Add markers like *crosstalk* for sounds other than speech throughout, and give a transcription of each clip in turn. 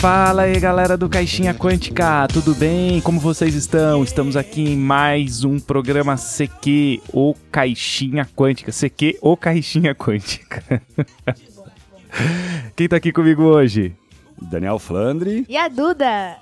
Fala aí, galera do Caixinha Quântica, tudo bem? Como vocês estão? Estamos aqui em mais um programa CQ ou Caixinha Quântica. CQ ou Caixinha Quântica. *laughs* Quem tá aqui comigo hoje? Daniel Flandre. E a Duda?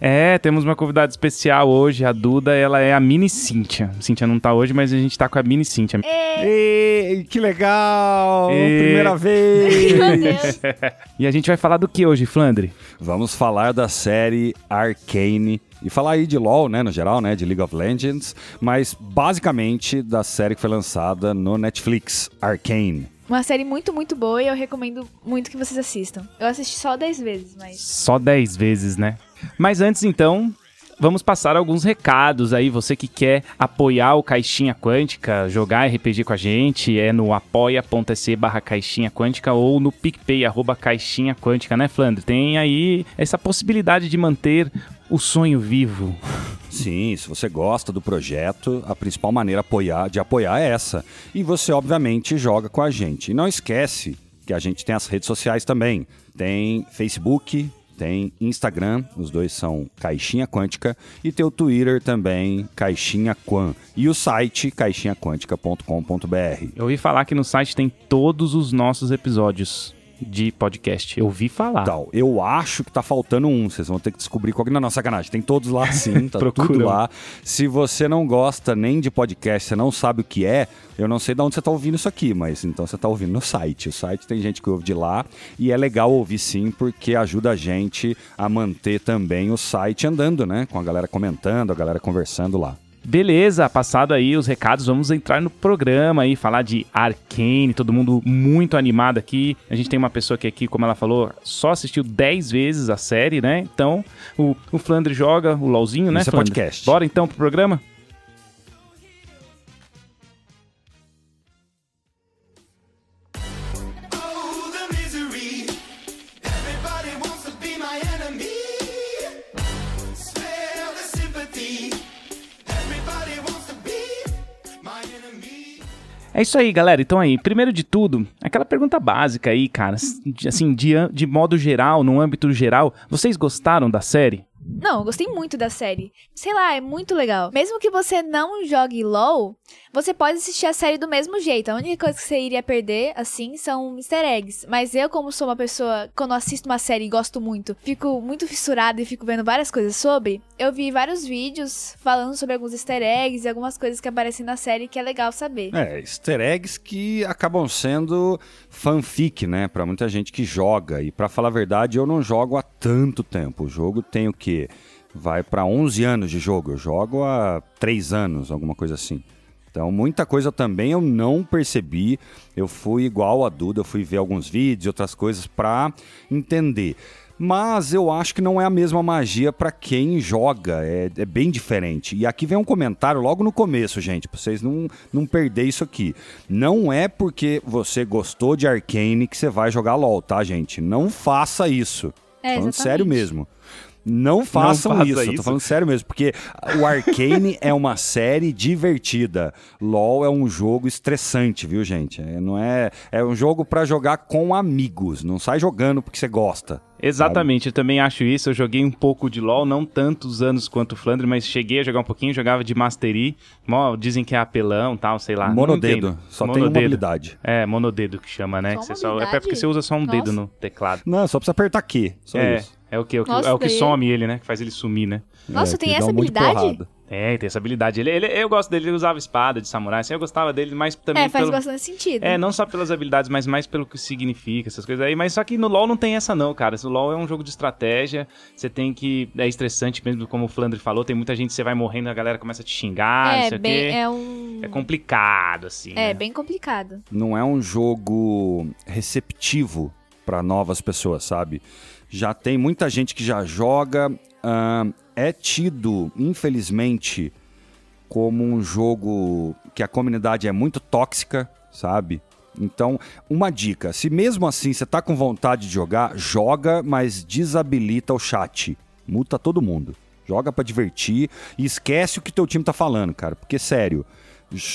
É, temos uma convidada especial hoje, a Duda, ela é a mini Cíntia. Cíntia não tá hoje, mas a gente tá com a mini Cíntia. Ei, que legal! Ei. Primeira vez! Meu Deus. *laughs* E a gente vai falar do que hoje, Flandre? Vamos falar da série Arcane e falar aí de LoL, né, no geral, né, de League of Legends, mas basicamente da série que foi lançada no Netflix, Arcane. Uma série muito, muito boa e eu recomendo muito que vocês assistam. Eu assisti só 10 vezes, mas. Só 10 vezes, né? Mas antes, então, vamos passar alguns recados aí. Você que quer apoiar o Caixinha Quântica, jogar RPG com a gente, é no apoia.se barra Caixinha Quântica ou no PicPay, arroba Caixinha Quântica, né, Flandre? Tem aí essa possibilidade de manter o sonho vivo. Sim, se você gosta do projeto, a principal maneira apoiar- de apoiar é essa. E você, obviamente, joga com a gente. E não esquece que a gente tem as redes sociais também. Tem Facebook, tem Instagram, os dois são Caixinha Quântica, e tem o Twitter também, Caixinha Quan. E o site, caixinhaquântica.com.br. Eu ouvi falar que no site tem todos os nossos episódios de podcast. Eu ouvi falar. Tal. Eu acho que tá faltando um. Vocês vão ter que descobrir qual que. Não, não, sacanagem. Tem todos lá sim, *laughs* tá tudo lá. Se você não gosta nem de podcast, você não sabe o que é, eu não sei de onde você tá ouvindo isso aqui, mas então você tá ouvindo no site. O site tem gente que ouve de lá e é legal ouvir sim, porque ajuda a gente a manter também o site andando, né? Com a galera comentando, a galera conversando lá. Beleza, passado aí os recados, vamos entrar no programa aí, falar de Arcane, todo mundo muito animado aqui. A gente tem uma pessoa que aqui, como ela falou, só assistiu 10 vezes a série, né? Então, o, o Flandre joga o LOLzinho, né, Isso é podcast. Bora então pro programa? É isso aí, galera. Então aí, primeiro de tudo, aquela pergunta básica aí, cara, assim, de, de modo geral, no âmbito geral, vocês gostaram da série? Não, eu gostei muito da série. Sei lá, é muito legal. Mesmo que você não jogue LOL, você pode assistir a série do mesmo jeito. A única coisa que você iria perder, assim, são easter eggs. Mas eu, como sou uma pessoa, quando assisto uma série e gosto muito, fico muito fissurada e fico vendo várias coisas sobre, eu vi vários vídeos falando sobre alguns easter eggs e algumas coisas que aparecem na série que é legal saber. É, easter eggs que acabam sendo fanfic, né? Pra muita gente que joga. E pra falar a verdade, eu não jogo há tanto tempo. O jogo tem o quê? Vai pra 11 anos de jogo. Eu jogo há 3 anos, alguma coisa assim. Então, muita coisa também eu não percebi. Eu fui igual a Duda, eu fui ver alguns vídeos, outras coisas pra entender. Mas eu acho que não é a mesma magia pra quem joga, é, é bem diferente. E aqui vem um comentário logo no começo, gente, pra vocês não, não perder isso aqui. Não é porque você gostou de Arcane que você vai jogar LOL, tá, gente? Não faça isso. É, falando exatamente. sério mesmo. Não façam faça isso, eu isso. tô falando sério mesmo, porque o Arcane é uma *laughs* série divertida. LoL é um jogo estressante, viu, gente? É, não é, é um jogo pra jogar com amigos, não sai jogando porque você gosta. Exatamente, eu também acho isso. Eu joguei um pouco de LoL, não tantos anos quanto o Flandre, mas cheguei a jogar um pouquinho, jogava de Mastery. Mó, dizem que é apelão tal, sei lá. Monodedo, só tem uma habilidade. É, monodedo que chama, né? Só Que você uma só, é porque você usa só um dedo Nossa. no teclado. Não, só precisa apertar Q, só é, isso. é o que, o que- Nossa, é o que daí- some ele, né? Que faz ele sumir, né? Nossa, É, tem essa um habilidade? É, tem essa habilidade. Ele, ele- eu gosto dele, ele usava espada de samurai, assim, eu gostava dele, mas também É, faz pelo... bastante sentido. É, não só pelas habilidades, mas mais pelo que significa, essas coisas aí. Mas só que no LoL não tem essa não, cara. O LoL é um jogo de estratégia, você tem que... É estressante mesmo, como o Flandre falou, tem muita gente, você vai morrendo, a galera começa a te xingar, não sei é, o bem, quê. é um. É complicado, assim. É, né? bem complicado. não é um jogo receptivo para novas pessoas, sabe? Já tem muita gente que já joga, ahn, é tido, infelizmente, como um jogo que a comunidade é muito tóxica, sabe? Então, uma dica, se mesmo assim você tá com vontade de jogar, joga, mas desabilita o chat. Muta todo mundo. Joga pra divertir e esquece o que teu time tá falando, cara. Porque, sério,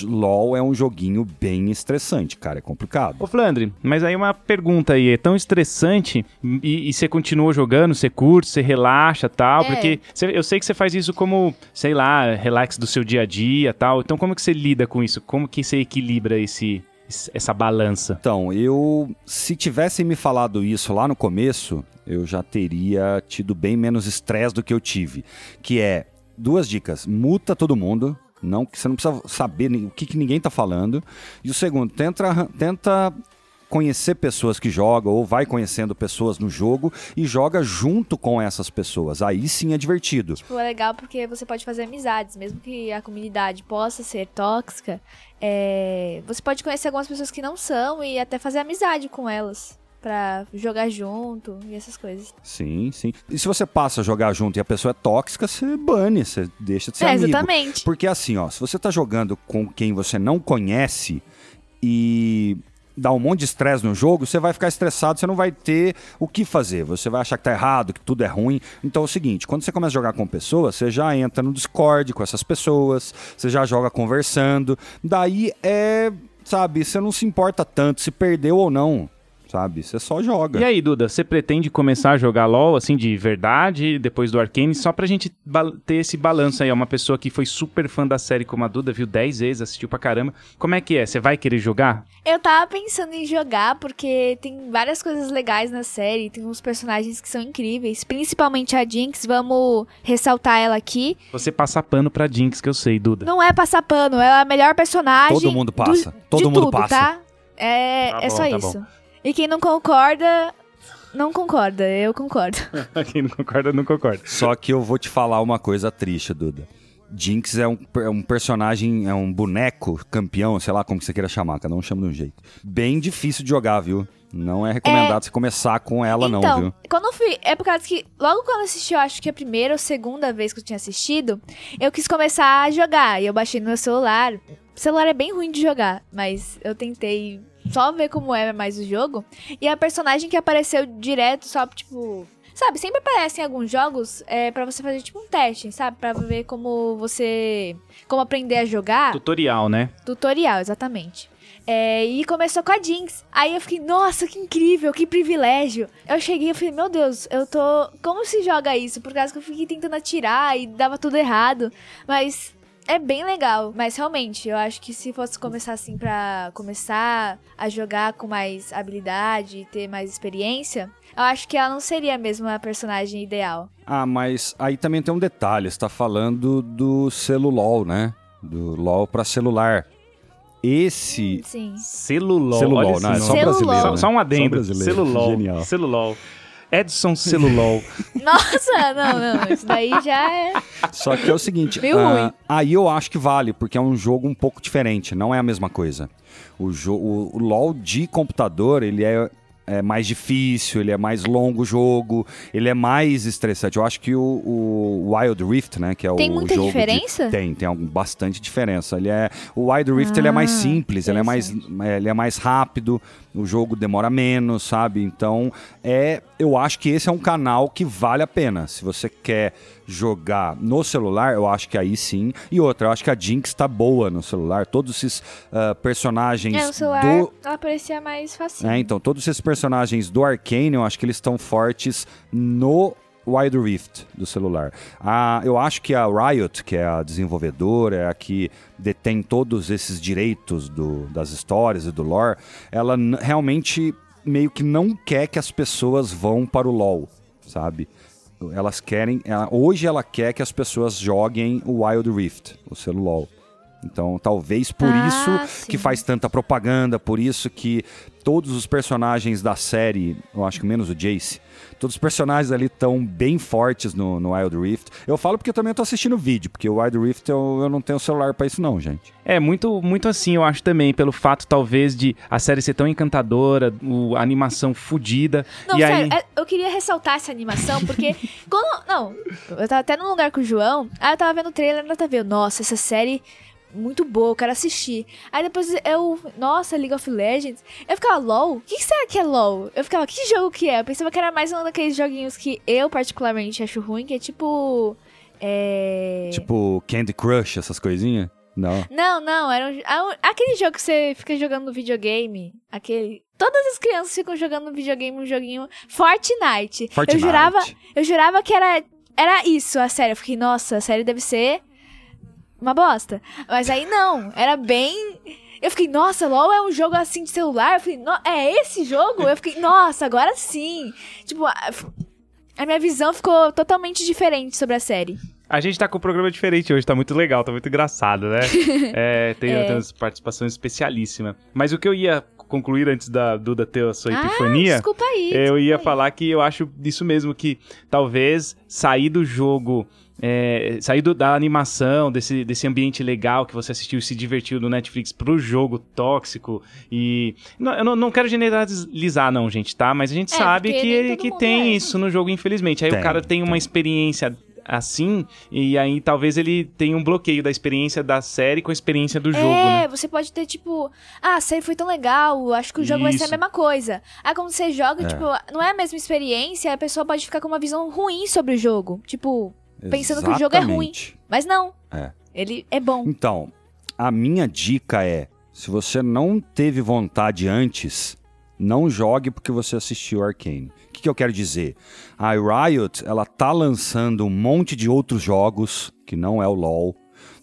LoL é um joguinho bem estressante, cara, é complicado. Ô, Flandre, mas aí uma pergunta aí, é tão estressante e, e você continua jogando, você curte, você relaxa tal, É. porque você- eu sei que você faz isso como, sei lá, relax do seu dia a dia tal, então como que você lida com isso? Como que você equilibra esse, esse- essa balança? Então, eu. Se tivessem me falado isso lá no começo, eu já teria tido bem menos estresse do que eu tive. Que é duas dicas: muta todo mundo. Não, você não precisa saber o que, que ninguém tá falando. E o segundo, tenta, tenta conhecer pessoas que jogam ou vai conhecendo pessoas no jogo e joga junto com essas pessoas. Aí sim é divertido. Tipo, é legal porque você pode fazer amizades, mesmo que a comunidade possa ser tóxica. é, Você pode conhecer algumas pessoas que não são e até fazer amizade com elas. Pra jogar junto e essas coisas. Sim, sim. E se você passa a jogar junto e a pessoa é tóxica, você bane, você deixa de ser é, amigo. exatamente. Porque assim, ó, se você tá jogando com quem você não conhece e dá um monte de estresse no jogo, você vai ficar estressado, você não vai ter o que fazer. Você vai achar que tá errado, que tudo é ruim. Então é o seguinte, quando você começa a jogar com pessoas, você já entra no Discord com essas pessoas, você já joga conversando. Daí é, sabe, você não se importa tanto se perdeu ou não, sabe? Você só joga. E aí, Duda, você pretende começar a jogar LoL, assim, de verdade, depois do Arcane, só pra gente ter esse balanço aí, ó, uma pessoa que foi super fã da série como a Duda, viu 10 vezes, assistiu pra caramba. Como é que é? Você vai querer jogar? Eu tava pensando em jogar porque tem várias coisas legais na série, tem uns personagens que são incríveis, principalmente a Jinx, vamos ressaltar ela aqui. Você passa pano pra Jinx, que eu sei, Duda. Não é passar pano, ela é a melhor personagem. Todo mundo passa, do- todo de mundo tudo, passa. Tá? É, Tá é bom, só tá isso. E quem não concorda, não concorda, eu concordo. *laughs* Quem não concorda, não concorda. Só que eu vou te falar uma coisa triste, Duda. Jinx é um, per- um personagem, é um boneco campeão, sei lá como que você queira chamar, cada um chama de um jeito. Bem difícil de jogar, viu? Não é recomendado você começar com ela, não, então, viu? quando eu fui. É por causa que. Logo quando eu assisti, eu acho que a primeira ou segunda vez que eu tinha assistido, eu quis começar a jogar. E eu baixei no meu celular. O celular é bem ruim de jogar, mas eu tentei só ver como é mais o jogo. E a personagem que apareceu direto, só tipo. Sabe, sempre aparece em alguns jogos é, para você fazer tipo um teste, sabe? Pra ver como você. Como aprender a jogar. Tutorial, né? Tutorial, exatamente. É, e começou com a Jinx. Aí eu fiquei, nossa, que incrível, que privilégio. Eu cheguei e falei, meu Deus, eu tô. Como se joga isso? Por causa que eu fiquei tentando atirar e dava tudo errado. Mas é bem legal. Mas realmente, eu acho que se fosse começar assim pra começar a jogar com mais habilidade e ter mais experiência, eu acho que ela não seria mesmo a personagem ideal. Ah, mas aí também tem um detalhe, você tá falando do celulol, né? Do LOL pra celular. Esse Sim. Celulol. celulol, não, é só brasileiro. Só, né? só um adendo. brasileiro. Celulol. Genial. Celulol. Edson Celulol. *laughs* Nossa, não, não. Isso daí já é. Só que é o seguinte, Meio ruim. aí eu acho que vale, porque é um jogo um pouco diferente, não é a mesma coisa. O, o, o LoL de computador, ele é, é mais difícil, ele é mais longo o jogo, ele é mais estressante. Eu acho que o, o Wild Rift, né, que é Tem o muita jogo de- diferença? Tem, tem algum- bastante diferença. Ele é, o Wild Rift ele é mais Ah, simples, ele é mais, é, ele é mais rápido, o jogo demora menos, sabe? Então, é, eu acho que esse é um canal que vale a pena. Se você quer jogar no celular, eu acho que aí sim. E outra, eu acho que a Jinx tá boa no celular. Todos esses ah, personagens É, no celular do ela parecia mais fácil. é, então, todos esses personagens do Arcane, eu acho que eles estão fortes no Wild Rift do celular. Ah, eu acho que a Riot, que é a desenvolvedora, é a que detém todos esses direitos do- das histórias e do lore, ela realmente meio que não quer que as pessoas vão para o LoL, sabe? Elas querem. ela- hoje ela quer que as pessoas joguem o Wild Rift, o celular. Então, talvez por Ah, isso que sim. faz tanta propaganda, por isso que todos os personagens da série, eu acho que menos o Jace, todos os personagens ali estão bem fortes no, no Wild Rift. Eu falo porque eu também tô assistindo vídeo, porque o Wild Rift eu, eu não tenho celular pra isso não, gente. É, muito, muito assim, eu acho também, pelo fato, talvez, de a série ser tão encantadora, o- a animação fodida. Não, e sério, aí. é- eu queria ressaltar essa animação, porque *laughs* quando. Não, eu tava até num lugar com o João, aí eu tava vendo o trailer na TV. Nossa, essa série muito boa, eu quero assistir. Aí depois eu. Nossa, League of Legends. Eu ficava, LOL? O que, que será que é LOL? Eu ficava, que jogo que é? Eu pensava que era mais um daqueles joguinhos que eu particularmente acho ruim, que é tipo. É. Tipo Candy Crush, essas coisinhas. Não. Não, não, era um, ah, aquele jogo que você fica jogando no videogame. Aquele. Todas as crianças ficam jogando no videogame um joguinho Fortnite. Fortnite. Eu jurava, eu jurava que era, era isso a série. Eu fiquei, nossa, a série deve ser uma bosta. Mas aí não, era bem. Eu fiquei, nossa, LOL é um jogo assim de celular. Eu "No- é esse jogo? Eu fiquei, nossa, agora sim. Tipo, a, a minha visão ficou totalmente diferente sobre a série. A gente tá com um programa diferente hoje, tá muito legal, tá muito engraçado, né? *laughs* É, tem, É. tem umas participações especialíssimas. Mas o que eu ia concluir antes da Duda ter a sua Ah, epifania. desculpa aí. Eu ia desculpa aí. falar que eu acho isso mesmo, que talvez sair do jogo, é, sair do- da animação, desse, desse ambiente legal que você assistiu e se divertiu no Netflix pro jogo tóxico e... Não, eu não, não quero generalizar não, gente, tá? Mas a gente É, sabe que, que tem é. isso no jogo, infelizmente. Aí Tem, o cara tem uma tem. experiência assim, e aí talvez ele tenha um bloqueio da experiência da série com a experiência do jogo, é, né? você pode ter, tipo, ah, a série foi tão legal, acho que o jogo vai ser a Isso. mesma coisa. Aí quando você joga, É. tipo, não é a mesma experiência, a pessoa pode ficar com uma visão ruim sobre o jogo. Tipo, pensando que o jogo é ruim. Mas não. É. Ele é bom. Então, a minha dica é: se você não teve vontade antes, não jogue porque você assistiu Arcane. O que, que eu quero dizer? A Riot, ela tá lançando um monte de outros jogos, que não é o LoL.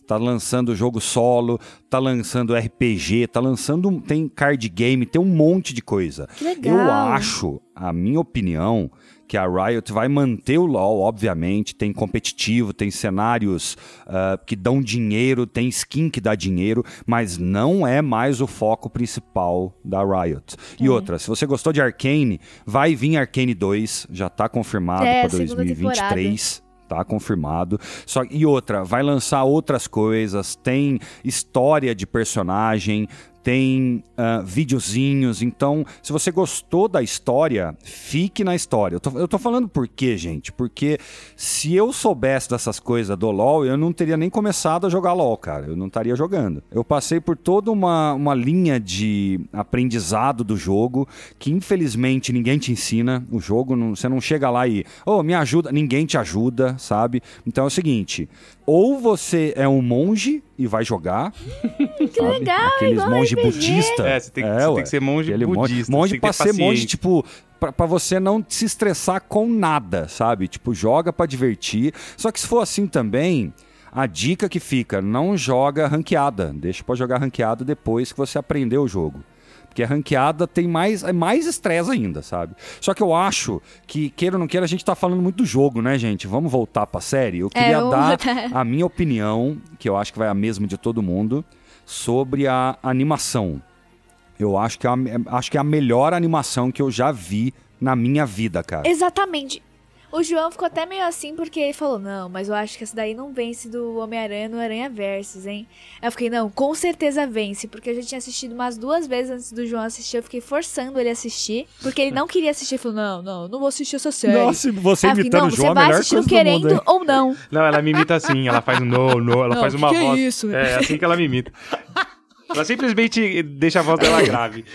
Tá lançando jogo solo, tá lançando RPG, tá lançando. Tem card game, tem um monte de coisa. Que legal. Eu acho, a minha opinião, que a Riot vai manter o LoL, obviamente. Tem competitivo, tem cenários ah, que dão dinheiro, tem skin que dá dinheiro, mas não é mais o foco principal da Riot. É. E outra, se você gostou de Arcane, vai vir Arcane 2, já tá confirmado É, para segunda 2023. Tá confirmado. Só e outra, vai lançar outras coisas, tem história de personagem, tem ah, videozinhos. Então, se você gostou da história, fique na história. Eu tô, eu tô falando por quê, gente? Porque se eu soubesse dessas coisas do LoL, eu não teria nem começado a jogar LoL, cara. Eu não estaria jogando. Eu passei por toda uma, uma linha de aprendizado do jogo que, infelizmente, ninguém te ensina. O jogo, não- você não chega lá e, oh, me ajuda. Ninguém te ajuda, sabe? Então é o seguinte: ou você é um monge e vai jogar. *laughs* Que legal, Aqueles igual monge RPG. budista. É, você tem que- você tem que ser monge Aquele budista, Monge, que pra ser monge, tipo, pra, pra você não se estressar com nada, sabe? Tipo, joga pra divertir. Só que se for assim também, a dica que fica, não joga ranqueada. Deixa pra jogar ranqueada depois que você aprender o jogo. Porque a ranqueada tem mais, é mais estresse ainda, sabe? Só que eu acho que, queira ou não queira, a gente tá falando muito do jogo, né, gente? Vamos voltar pra série? Eu queria vamos dar voltar. a minha opinião, que eu acho que vai a mesma de todo mundo, sobre a animação. Eu acho que é a, acho que é a melhor animação que eu já vi na minha vida, cara. Exatamente. O João ficou até meio assim porque ele falou: Não, mas eu acho que essa daí não vence do Homem-Aranha no Aranha Versus, hein? Aí eu fiquei: Não, com certeza vence, porque eu já tinha assistido umas duas vezes antes do João assistir. Eu fiquei forçando ele a assistir, porque ele não queria assistir. Ele falou: Não, não, não vou assistir essa série. Nossa, você fiquei, imitando não, o você João é a vai mundo, querendo hein? ou não. Não, ela me imita assim, ela faz um no, no, ela Não, faz uma que é voz. isso? É assim que ela me imita. *laughs* Ela simplesmente deixa a voz dela *laughs* grave. *laughs*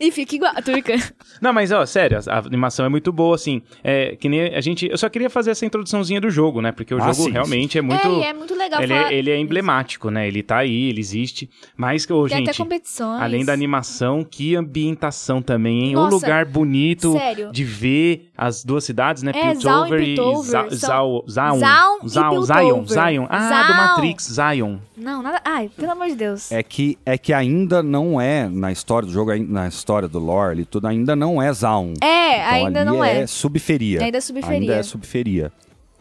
E fica igual. Tô brincando. Não, mas ó, sério, a animação é muito boa, assim. É que nem a gente. Eu só queria fazer essa introduçãozinha do jogo, né? Porque o Ah, jogo sim, realmente é muito. É, é muito legal ele, falar. é, ele é emblemático, né? Ele tá aí, ele existe. Mas que, ô, Tem até gente. competições. Além da animação, que ambientação também, hein? Nossa, o lugar bonito sério. de ver as duas cidades, né? É, Zaun e Piltover e Zaun. Zaun e Zaun, Piltover. Zion, Zion. Ah, do Zaun. Matrix, Zion. Não, nada. Ai, pelo amor de Deus. É que, é que ainda não é, na história do jogo, na história do lore ali, tudo ainda não é Zaun. É, Então, ainda não é. subferia. Ainda é subferia. Ainda é subferia.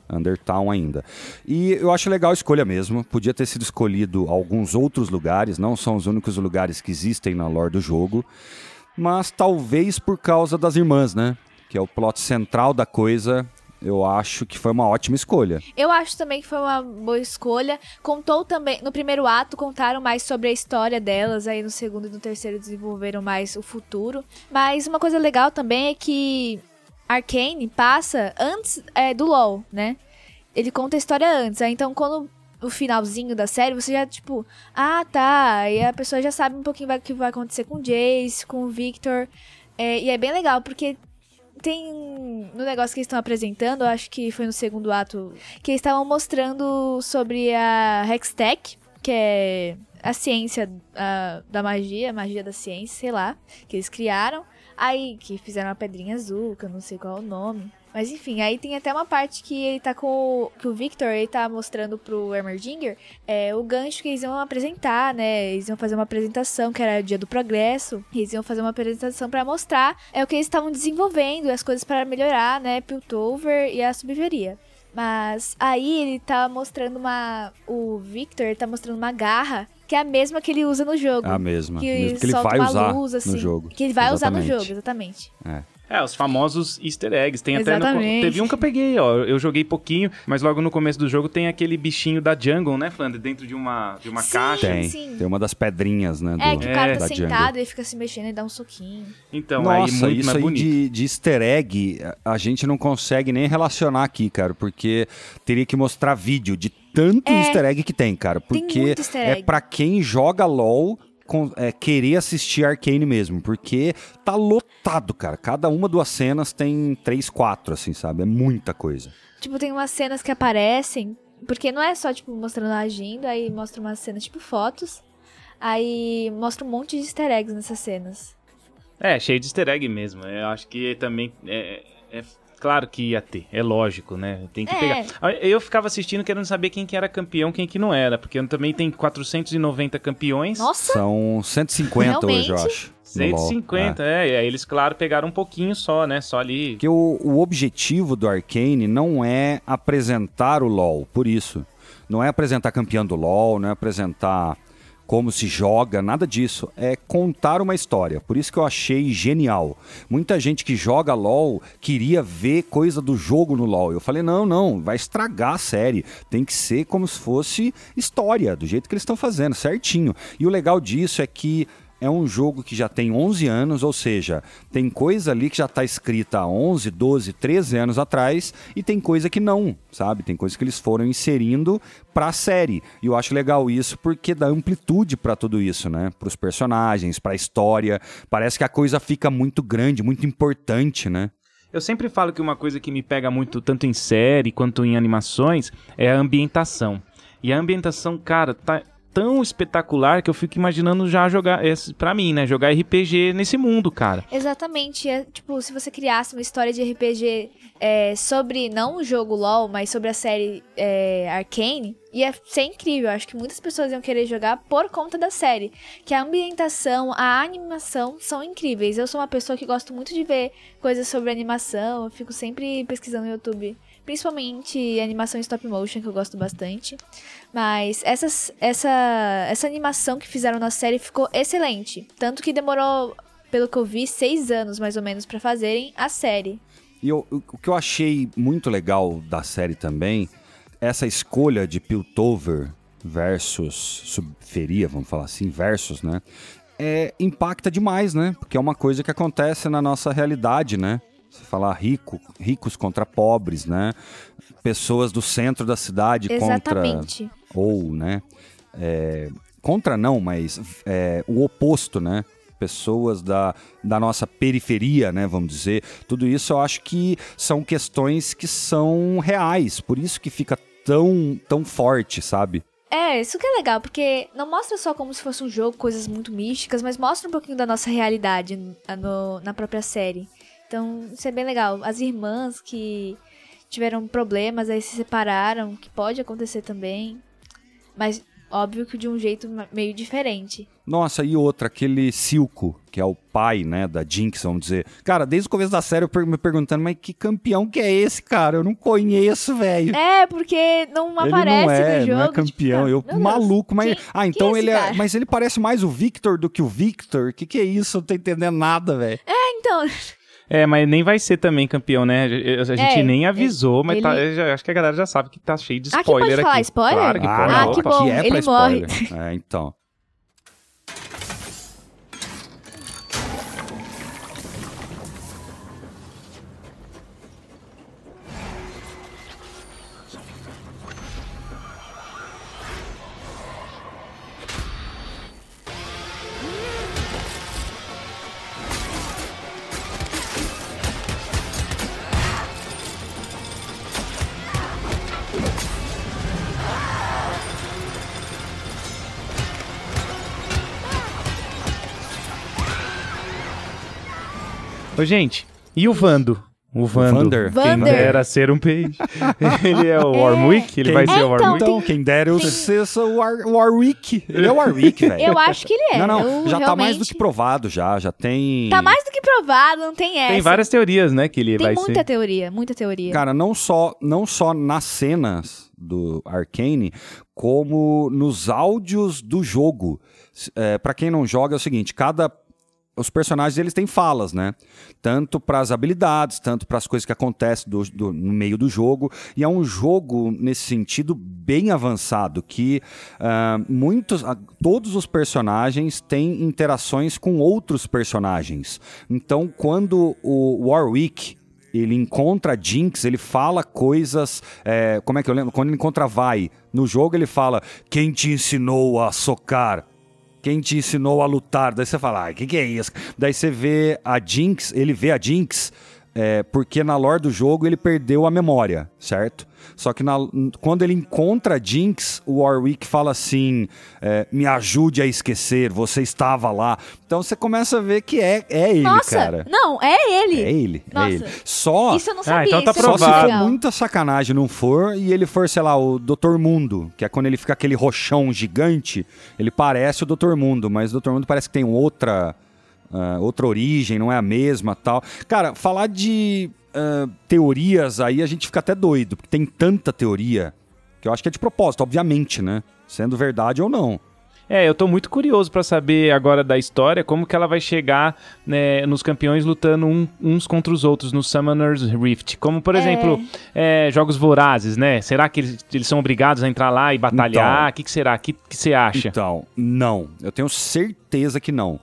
Undertown ainda. E eu acho legal a escolha mesmo. Podia ter sido escolhido alguns outros lugares, não são os únicos lugares que existem na lore do jogo. Mas talvez por causa das irmãs, né? Que é o plot central da coisa. Eu acho que foi uma ótima escolha. Eu acho também que foi uma boa escolha. Contou também, no primeiro ato, contaram mais sobre a história delas, aí no segundo e no terceiro desenvolveram mais o futuro. Mas uma coisa legal também é que Arcane passa antes é, do LoL, né? Ele conta a história antes, aí então quando o finalzinho da série, você já, tipo, ah, tá, e a pessoa já sabe um pouquinho o que vai acontecer com o Jace, com o Victor, é, e é bem legal, porque tem no negócio que eles estão apresentando, eu acho que foi no segundo ato, que eles estavam mostrando sobre a Hextech, que é a ciência ah, da magia, a magia da ciência, sei lá, que eles criaram. Aí, que fizeram a pedrinha azul, que eu não sei qual é o nome. Mas enfim, aí tem até uma parte que ele tá com. o- que o Victor ele tá mostrando pro Emerginger é, o gancho que eles iam apresentar, né? Eles iam fazer uma apresentação, que era o dia do progresso. Eles iam fazer uma apresentação pra mostrar é o que eles estavam desenvolvendo, as coisas para melhorar, né? Piltover e a subveria. Mas aí ele tá mostrando uma. O Victor ele tá mostrando uma garra que é a mesma que ele usa no jogo. A mesma. Que, mesmo que ele vai usar luz, assim, no jogo. Que ele vai usar no Exatamente. jogo, exatamente. É, os famosos easter eggs. Tem até no, Exatamente. Teve um que eu peguei, ó. Eu joguei pouquinho, mas logo no começo do jogo tem aquele bichinho da jungle, né, Flandre? Dentro de uma, de uma Sim. caixa. Tem. sim. Tem uma das pedrinhas, né? Do, É, que o cara É. tá sentado e fica se mexendo e dá um soquinho. Então, aí Nossa, muito isso mais aí de, de easter egg, a- gente não consegue nem relacionar aqui, cara, porque teria que mostrar vídeo de tanto É. easter egg que tem, cara. Tem Porque muito easter é egg. pra quem joga LOL é, querer assistir Arcane mesmo, porque tá lotado, cara. Cada uma duas cenas tem três, quatro, assim, sabe? É muita coisa. Tipo, tem umas cenas que aparecem, porque não é só, tipo, mostrando agindo, aí mostra umas cenas, tipo, fotos. Aí mostra um monte de easter eggs nessas cenas. É, cheio de easter egg mesmo. Eu acho que também é, é claro que ia ter, é lógico, né? Tem que É. pegar. Ah, Eu ficava assistindo querendo saber quem que era campeão, quem que não era, porque também tem 490 campeões. Nossa! São 150 hoje, eu Realmente? acho. no LoL. 150, é. E aí eles, claro, pegaram um pouquinho só, né? Só ali. Porque o, o objetivo do Arcane não é apresentar o LoL, por isso. Não é apresentar campeão do LoL, não é apresentar como se joga, nada disso. É contar uma história. Por isso que eu achei genial. Muita gente que joga LoL queria ver coisa do jogo no LoL. Eu falei, não, não, vai estragar a série. Tem que ser como se fosse história, do jeito que eles estão fazendo, certinho. E o legal disso é que é um jogo que já tem 11 anos, ou seja, tem coisa ali que já está escrita há 11, 12, 13 anos atrás e tem coisa que não, sabe? Tem coisa que eles foram inserindo para a série. E eu acho legal isso porque dá amplitude para tudo isso, né? Para os personagens, para a história. Parece que a coisa fica muito grande, muito importante, né? Eu sempre falo que uma coisa que me pega muito, tanto em série quanto em animações, é a ambientação. E a ambientação, cara, tá tão espetacular que eu fico imaginando já jogar, esse, pra mim, né? Jogar RPG nesse mundo, cara. Exatamente. É, tipo, se você criasse uma história de RPG é, sobre, não o jogo LoL, mas sobre a série é, Arcane, ia ser incrível. Acho que muitas pessoas iam querer jogar por conta da série. Que a ambientação, a animação são incríveis. Eu sou uma pessoa que gosto muito de ver coisas sobre animação. Eu fico sempre pesquisando no YouTube. Principalmente animação stop motion, que eu gosto bastante. Mas essas, essa, essa animação que fizeram na série ficou excelente. Tanto que demorou, pelo que eu vi, seis anos mais ou menos pra fazerem a série. E eu- o o que eu achei muito legal da série também, essa escolha de Piltover versus Subferia, vamos falar assim, versus, né? É, impacta demais, né? Porque é uma coisa que acontece na nossa realidade, né? Falar rico, ricos contra pobres, né? Pessoas do centro da cidade contra Exatamente. ou, né? é, contra não, mas é, o oposto, né? Pessoas da, da nossa periferia, né? Vamos dizer. Tudo isso eu acho que são questões que são reais. Por isso que fica tão, tão forte, sabe? É, isso que é legal, porque não mostra só como se fosse um jogo, coisas muito místicas, mas mostra um pouquinho da nossa realidade no- na própria série. Então, isso é bem legal. As irmãs que tiveram problemas, aí se separaram, que pode acontecer também. Mas, óbvio que de um jeito meio diferente. Nossa, e outra, aquele Silco, que é o pai, né, da Jinx, vamos dizer. Cara, desde o começo da série eu per- me perguntando, mas que campeão que é esse, cara? Eu não conheço, velho. É, porque não Ele aparece não é, no jogo. não é tipo, campeão. ah, eu maluco, mas quem- ah, então é ele é, mas ele parece mais o Victor do que o Victor. Que que é isso? Eu não tô entendendo nada, velho. Então, É, mas nem vai ser também campeão, né? A gente É, nem avisou, mas ele- tá- eu já- acho que a galera já sabe que tá cheio de Ah, que spoiler pode aqui. falar spoiler? Claro que Ah, pode. Ah, que bom. aqui é ele morre. spoiler. É, então. Ô, gente, e o Vando? O Vando. Vander. Quem Vander. dera ser um peixe. *laughs* ele é o Warwick? Ele Quem- vai ser É, o então, Warwick? Então, quem dera eu ser o War- Warwick. Ele é o Warwick, velho. Eu acho que ele é. Não, não, Eu já tá mais do realmente- que provado já, já tem... Tá mais do que provado, não tem essa. Tem várias teorias, né, que ele Tem vai muita ser. teoria, muita teoria. Cara, não só, não só nas cenas do Arcane, como nos áudios do jogo. É, para quem não joga é o seguinte, cada os personagens eles têm falas, né? Tanto para as habilidades, tanto para as coisas que acontecem do- do- no meio do jogo. E é um jogo, nesse sentido, bem avançado, que ah, muitos, ah, todos os personagens têm interações com outros personagens. Então, quando o Warwick ele encontra Jinx, ele fala coisas. é, como é que eu lembro? Quando ele encontra Vai no jogo, ele fala: Quem te ensinou a socar? Quem te ensinou a lutar? Daí você fala: Ah, o que, que é isso? Daí você vê a Jinx, ele vê a Jinx. É, porque na lore do jogo ele perdeu a memória, certo? Só que na- quando ele encontra a Jinx, o Warwick fala assim: é, Me ajude a esquecer, você estava lá. Então você começa a ver que é, é ele, Nossa, cara. não, é ele. É ele, Nossa. é ele. Só, Isso eu não sabia. então tá isso é só muito se for muita sacanagem não for e ele for, sei lá, o Doutor Mundo, que é quando ele fica aquele roxão gigante, ele parece o Doutor Mundo, mas o Doutor Mundo parece que tem outra, ah, outra origem, não é a mesma tal. Cara, falar de ah, teorias aí a gente fica até doido, porque tem tanta teoria que eu acho que é de propósito, obviamente, né? Sendo verdade ou não. É, eu tô muito curioso pra saber agora da história como que ela vai chegar né, nos campeões lutando um- uns contra os outros no Summoner's Rift. Como, por exemplo, é, jogos vorazes, né? Será que eles, eles são obrigados a entrar lá e batalhar? O Então. que, que será? O que, que você acha? Então, não. Eu tenho certeza que não.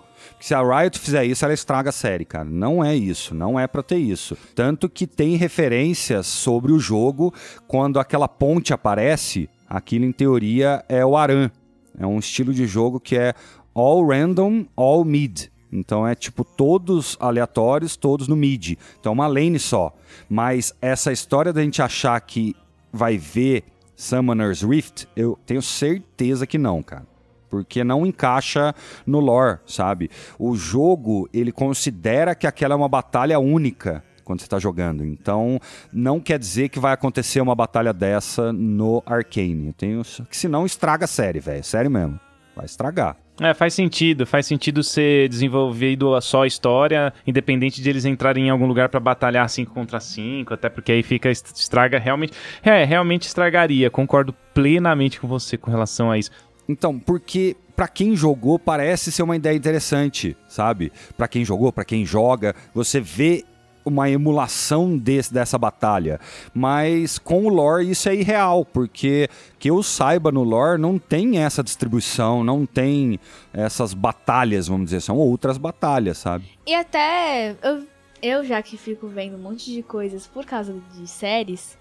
Se a Riot fizer isso, ela estraga a série, cara. Não é isso, não é pra ter isso. Tanto que tem referências sobre o jogo quando aquela ponte aparece, aquilo em teoria é o Aran. É um estilo de jogo que é all random, all mid. Então é tipo todos aleatórios, todos no mid. Então é uma lane só. Mas essa história da gente achar que vai ver Summoner's Rift, eu tenho certeza que não, cara. Porque não encaixa no lore, sabe? O jogo, ele considera que aquela é uma batalha única quando você tá jogando. Então, não quer dizer que vai acontecer uma batalha dessa no Arcane. Eu tenho que senão estraga a série, velho. Sério mesmo. Vai estragar. É, faz sentido. Faz sentido ser desenvolvido só a história, independente de eles entrarem em algum lugar pra batalhar 5 contra 5, até porque aí fica estraga realmente. É, realmente estragaria. Concordo plenamente com você com relação a isso. Então, porque pra quem jogou parece ser uma ideia interessante, sabe? Pra quem jogou, pra quem joga, você vê uma emulação desse, dessa batalha. Mas com o lore isso é irreal, porque que eu saiba no lore não tem essa distribuição, não tem essas batalhas, vamos dizer, são outras batalhas, sabe? E até eu, eu já que fico vendo um monte de coisas por causa de séries,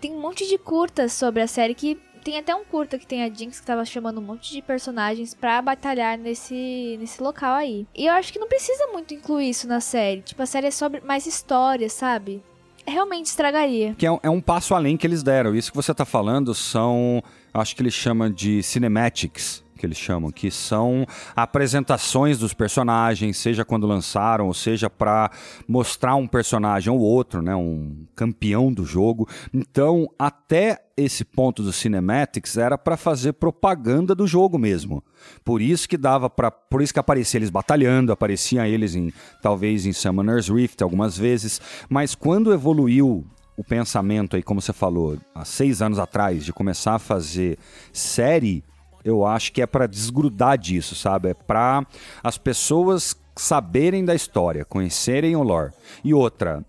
tem um monte de curtas sobre a série que tem até um curta que tem a Jinx que tava chamando um monte de personagens pra batalhar nesse, nesse local aí. E eu acho que não precisa muito incluir isso na série. Tipo, a série é sobre mais história, sabe? Realmente estragaria. Que é, um- é um passo além que eles deram. Isso que você tá falando são, acho que eles chamam de cinematics, que eles chamam, que são apresentações dos personagens, seja quando lançaram, ou seja para mostrar um personagem ou outro, né, um campeão do jogo. Então, até esse ponto dos cinematics era para fazer propaganda do jogo mesmo. Por isso que dava para, por isso que aparecia eles batalhando, apareciam eles em talvez em Summoner's Rift algumas vezes, mas quando evoluiu o pensamento aí, como você falou, há seis anos atrás, de começar a fazer série, eu acho que é para desgrudar disso, sabe? É para as pessoas saberem da história, conhecerem o lore. E outra,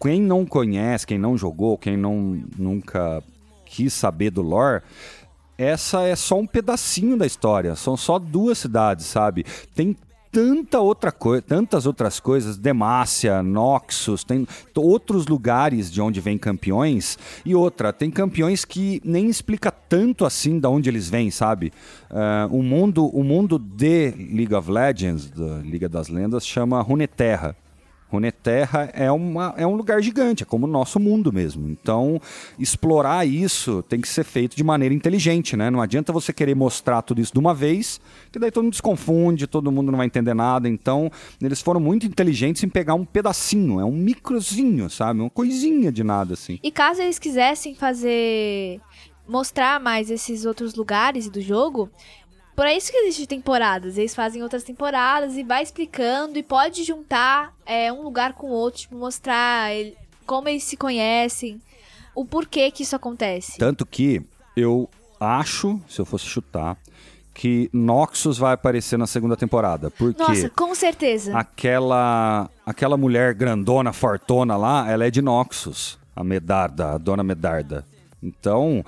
quem não conhece, quem não jogou, quem não nunca quis saber do lore, essa é só um pedacinho da história. São só duas cidades, sabe? Tem tanta outra coisa, tantas outras coisas, Demacia, Noxus, tem outros lugares de onde vêm campeões e outra, tem campeões que nem explica tanto assim da onde eles vêm, sabe? Ah, o mundo, o mundo de League of Legends, da Liga das Lendas, chama Runeterra. Runeterra é, uma, é um lugar gigante, é como o nosso mundo mesmo. Então, explorar isso tem que ser feito de maneira inteligente, né? Não adianta você querer mostrar tudo isso de uma vez, que daí todo mundo se confunde, todo mundo não vai entender nada. Então, eles foram muito inteligentes em pegar um pedacinho, é um microzinho, sabe? Uma coisinha de nada, assim. E caso eles quisessem fazer. mostrar mais esses outros lugares do jogo. Por isso que existe temporadas. Eles fazem outras temporadas e vai explicando e pode juntar é, um lugar com o outro, tipo, mostrar ele- como eles se conhecem, o porquê que isso acontece. Tanto que eu acho, se eu fosse chutar, que Noxus vai aparecer na segunda temporada. Porque Nossa, com certeza. aquela aquela mulher grandona, fortona lá, ela é de Noxus, a Medarda, a dona Medarda. Então,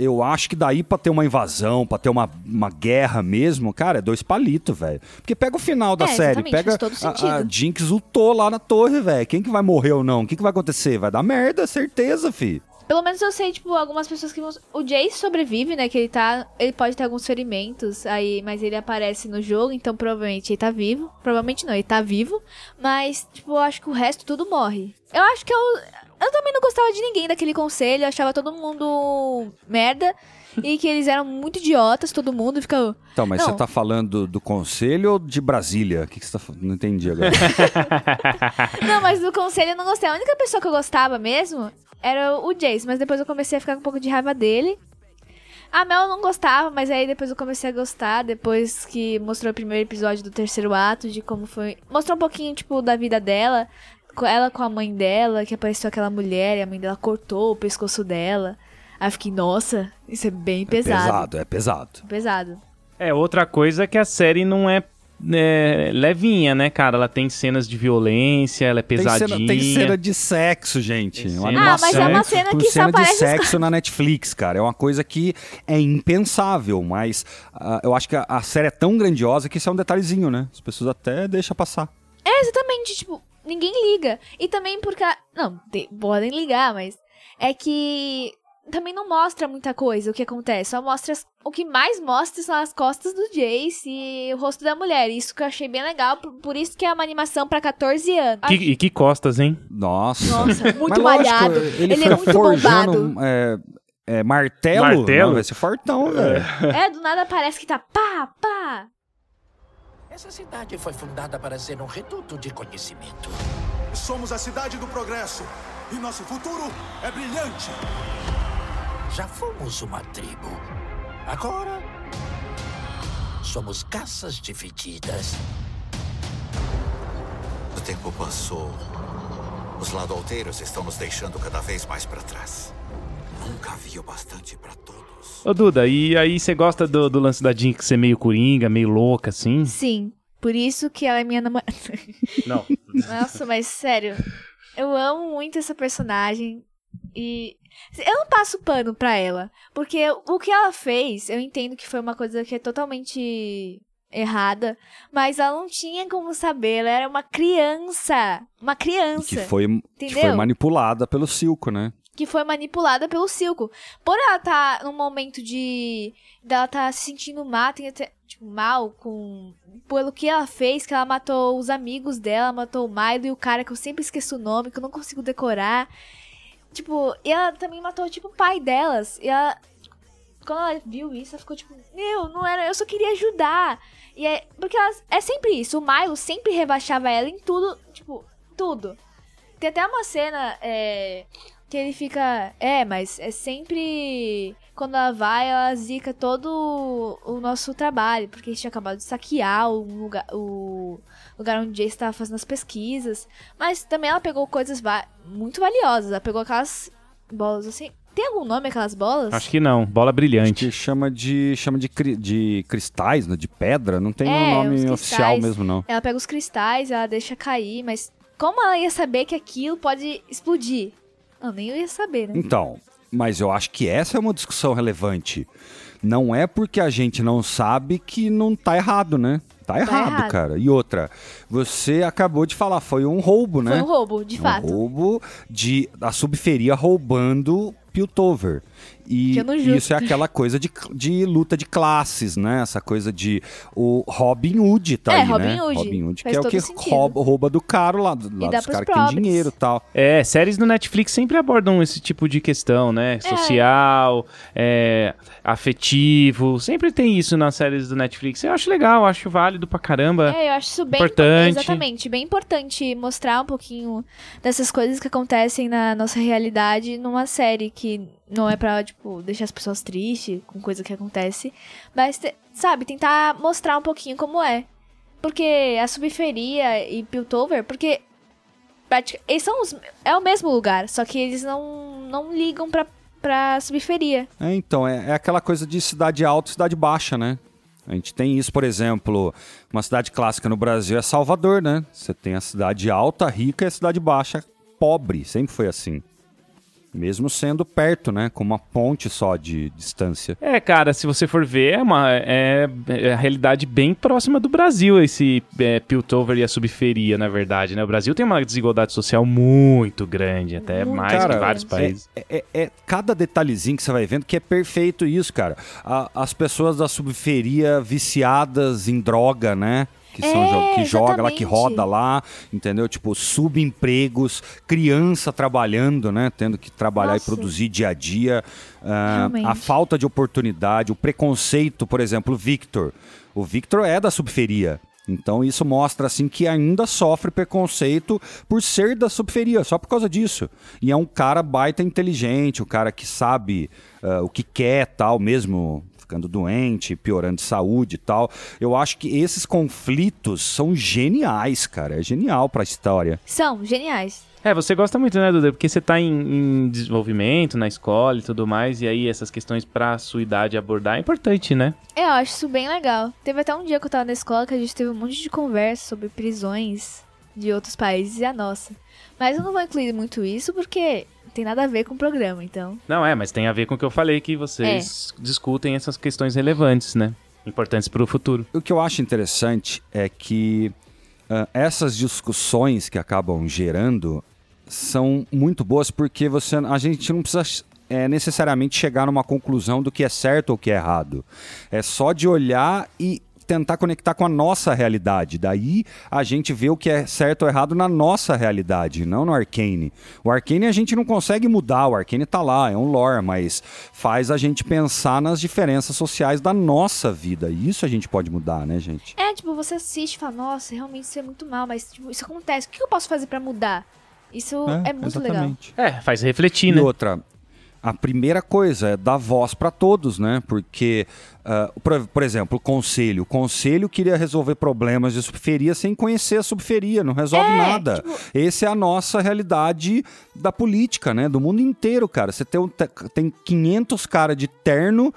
eu acho que daí pra ter uma invasão, pra ter uma, uma guerra mesmo, cara, é dois palitos, velho. Porque pega o final da É, série, pega a, a. Jinx lutou lá na torre, velho. Quem que vai morrer ou não? O que, que vai acontecer? Vai dar merda, certeza, fi. Pelo menos eu sei, tipo, algumas pessoas que vão. O Jace sobrevive, né? Que ele tá. Ele pode ter alguns ferimentos aí, mas ele aparece no jogo, então provavelmente ele tá vivo. Provavelmente não, ele tá vivo. Mas, tipo, eu acho que o resto tudo morre. Eu acho que eu. Eu também não gostava de ninguém daquele conselho, eu achava todo mundo merda. e que eles eram muito idiotas, todo mundo fica. Então, mas Não. você tá falando do conselho ou de Brasília? O que, que você tá falando? Não entendi agora. *laughs* Não, mas do conselho eu não gostei. A única pessoa que eu gostava mesmo era o Jace, mas depois eu comecei a ficar com um pouco de raiva dele. A Mel eu não gostava, mas aí depois eu comecei a gostar, depois que mostrou o primeiro episódio do terceiro ato, de como foi. Mostrou um pouquinho, tipo, da vida dela, ela com a mãe dela, que apareceu aquela mulher e a mãe dela cortou o pescoço dela. Aí eu fiquei, nossa, isso é bem pesado. pesado, é pesado. Pesado. É, outra coisa é que a série não é, é, levinha, né, cara? Ela tem cenas de violência, ela é Tem pesadinha. cena, tem cena de sexo, gente. Tem Uma cena- Ah, mas é uma cena que só cena de aparece os sexo na Netflix, cara. É uma coisa que é impensável, mas ah, eu acho que a, a série é tão grandiosa que isso é um detalhezinho, né? As pessoas até deixam passar. É, exatamente, tipo, ninguém liga. E também porque. Não, te- podem ligar, mas. É que. Também não mostra muita coisa o que acontece. Só mostra. as- O que mais mostra são as costas do Jace e o rosto da mulher. Isso que eu achei bem legal. Por, por isso que é uma animação pra 14 anos. Que- e que costas, hein? Nossa. Nossa, muito Mas lógico, malhado. Ele, Ele, é muito forjando bombado. é, é, martelo. Martelo? Não, vai ser fortão, velho. É, do nada parece que tá pá, pá. Essa cidade foi fundada para ser um reduto de conhecimento. Somos a cidade do progresso e nosso futuro é brilhante. Já fomos uma tribo. Agora. Somos caças divididas. O tempo passou. Os ladolteiros estão nos deixando cada vez mais para trás. Nunca havia o bastante para todos. Ô, Duda, e aí você gosta do, do lance da Jinx ser meio coringa, meio louca, assim? Sim, por isso que ela é minha namorada. *laughs* Não. Nossa, mas sério, eu amo muito essa personagem e eu não passo pano pra ela, porque o que ela fez, eu entendo que foi uma coisa que é totalmente errada, mas ela não tinha como saber, ela era uma criança, uma criança Que foi, que foi manipulada pelo Silco, né? Que foi manipulada pelo Silco. Por ela estar num momento de dela tá se sentindo mal, tem até, tipo, mal com pelo que ela fez, que ela matou os amigos dela, matou o Milo e o cara que eu sempre esqueço o nome, que eu não consigo decorar. Tipo, e ela também matou tipo o pai delas. E ela quando ela viu isso, ela ficou tipo, meu, não era, eu só queria ajudar. E é porque ela, é sempre isso, o Milo sempre rebaixava ela em tudo, tipo, tudo. Tem até uma cena é, que ele fica. É, mas é sempre. Quando ela vai, ela zica todo o nosso trabalho. Porque a gente tinha acabado de saquear o lugar, o lugar onde Jace estava fazendo as pesquisas. Mas também ela pegou coisas va- muito valiosas. Ela pegou aquelas bolas assim. Tem algum nome aquelas bolas? Acho que não. Bola Acho brilhante. que chama de, chama de, cri- de cristais, né? de pedra. Não tem É, um nome os oficial cristais. mesmo, não. Ela pega os cristais, ela deixa cair, mas como ela ia saber que aquilo pode explodir? Eu nem ia saber, né? Então, mas eu acho que essa é uma discussão relevante. Não é porque a gente não sabe que não tá errado, né? Tá errado, errado. cara. E outra, você acabou de falar, foi um roubo, né? Foi um roubo, de Um fato. roubo de a subferia roubando Piltover. E Que julgo. isso é aquela coisa de, de luta de classes, né? Essa coisa de. O Robin Hood tá É, aí, Robin né? Hood. Robin Hood, que Faz é o que rouba, rouba do caro lá, do- lá dos caras que pobres. dinheiro e tal. É, séries do Netflix sempre abordam esse tipo de questão, né? Social, é, afetivo. Sempre tem isso nas séries do Netflix. Eu acho legal, acho válido pra caramba. É, eu acho isso bem Importante. Exatamente, bem importante mostrar um pouquinho dessas coisas que acontecem na nossa realidade numa série que não é pra, tipo, deixar as pessoas tristes com coisa que acontece, mas, sabe, tentar mostrar um pouquinho como é. Porque a Subferia e Piltover, porque eles são os, é o mesmo lugar, só que eles não, não ligam pra, pra Subferia. É, então, é, é aquela coisa de cidade alta e cidade baixa, né? A gente tem isso, por exemplo, uma cidade clássica no Brasil é Salvador, né? Você tem a cidade alta, rica e a cidade baixa, pobre. Sempre foi assim. Mesmo sendo perto, né? Com uma ponte só de distância. É, cara, se você for ver, é, uma, é, é a realidade bem próxima do Brasil, esse é, Piltover e a subferia, na verdade, né? O Brasil tem uma desigualdade social muito grande, até Muito mais Cara, que vários é- países. É, é- é cada detalhezinho que você vai vendo que é perfeito isso, cara. A- as pessoas da subferia viciadas em droga, né? Que, são, É, jo- que joga lá, que roda lá, entendeu? Tipo, subempregos, criança trabalhando, né? Tendo que trabalhar Nossa. e produzir dia a dia. Realmente. a falta de oportunidade, o preconceito, por exemplo, o Victor. O Victor é da subferia. Então isso mostra assim que ainda sofre preconceito por ser da subferia, só por causa disso. E é um cara baita inteligente, o cara que sabe ah, o que quer, tal, mesmo ficando doente, piorando de saúde e tal. Eu acho que esses conflitos são geniais, cara. É genial pra história. São geniais. É, você gosta muito, né, Duda? Porque você tá em, em desenvolvimento na escola e tudo mais, e aí essas questões pra sua idade abordar é importante, né? É, eu acho isso bem legal. Teve até um dia que eu tava na escola que a gente teve um monte de conversa sobre prisões de outros países e a nossa. Mas eu não vou incluir muito isso porque tem nada a ver com o programa, então. Não, é, mas tem a ver com o que eu falei, que vocês discutem essas questões relevantes, né? Importantes pro futuro. O que eu acho interessante é que ah, essas discussões que acabam gerando são muito boas porque você, a gente não precisa é, necessariamente chegar numa conclusão do que é certo ou que é errado. É só de olhar e tentar conectar com a nossa realidade. Daí a gente vê o que é certo ou errado na nossa realidade, não no Arcane. O Arcane a gente não consegue mudar, o Arcane tá lá, é um lore, mas faz a gente pensar nas diferenças sociais da nossa vida. E isso a gente pode mudar, né, gente? É, tipo, você assiste e fala, nossa, realmente isso é muito mal, mas tipo, isso acontece. O que eu posso fazer pra mudar? Isso é, muito legal. exatamente. É, faz refletir, E né? outra, a primeira coisa é dar voz para todos, né? Porque, ah, por, por exemplo, o conselho. O conselho queria resolver problemas de subferia sem conhecer a subferia, não resolve É, nada. tipo- Essa é a nossa realidade da política, né? Do mundo inteiro, cara. Você tem, um te- tem 500 caras de terno.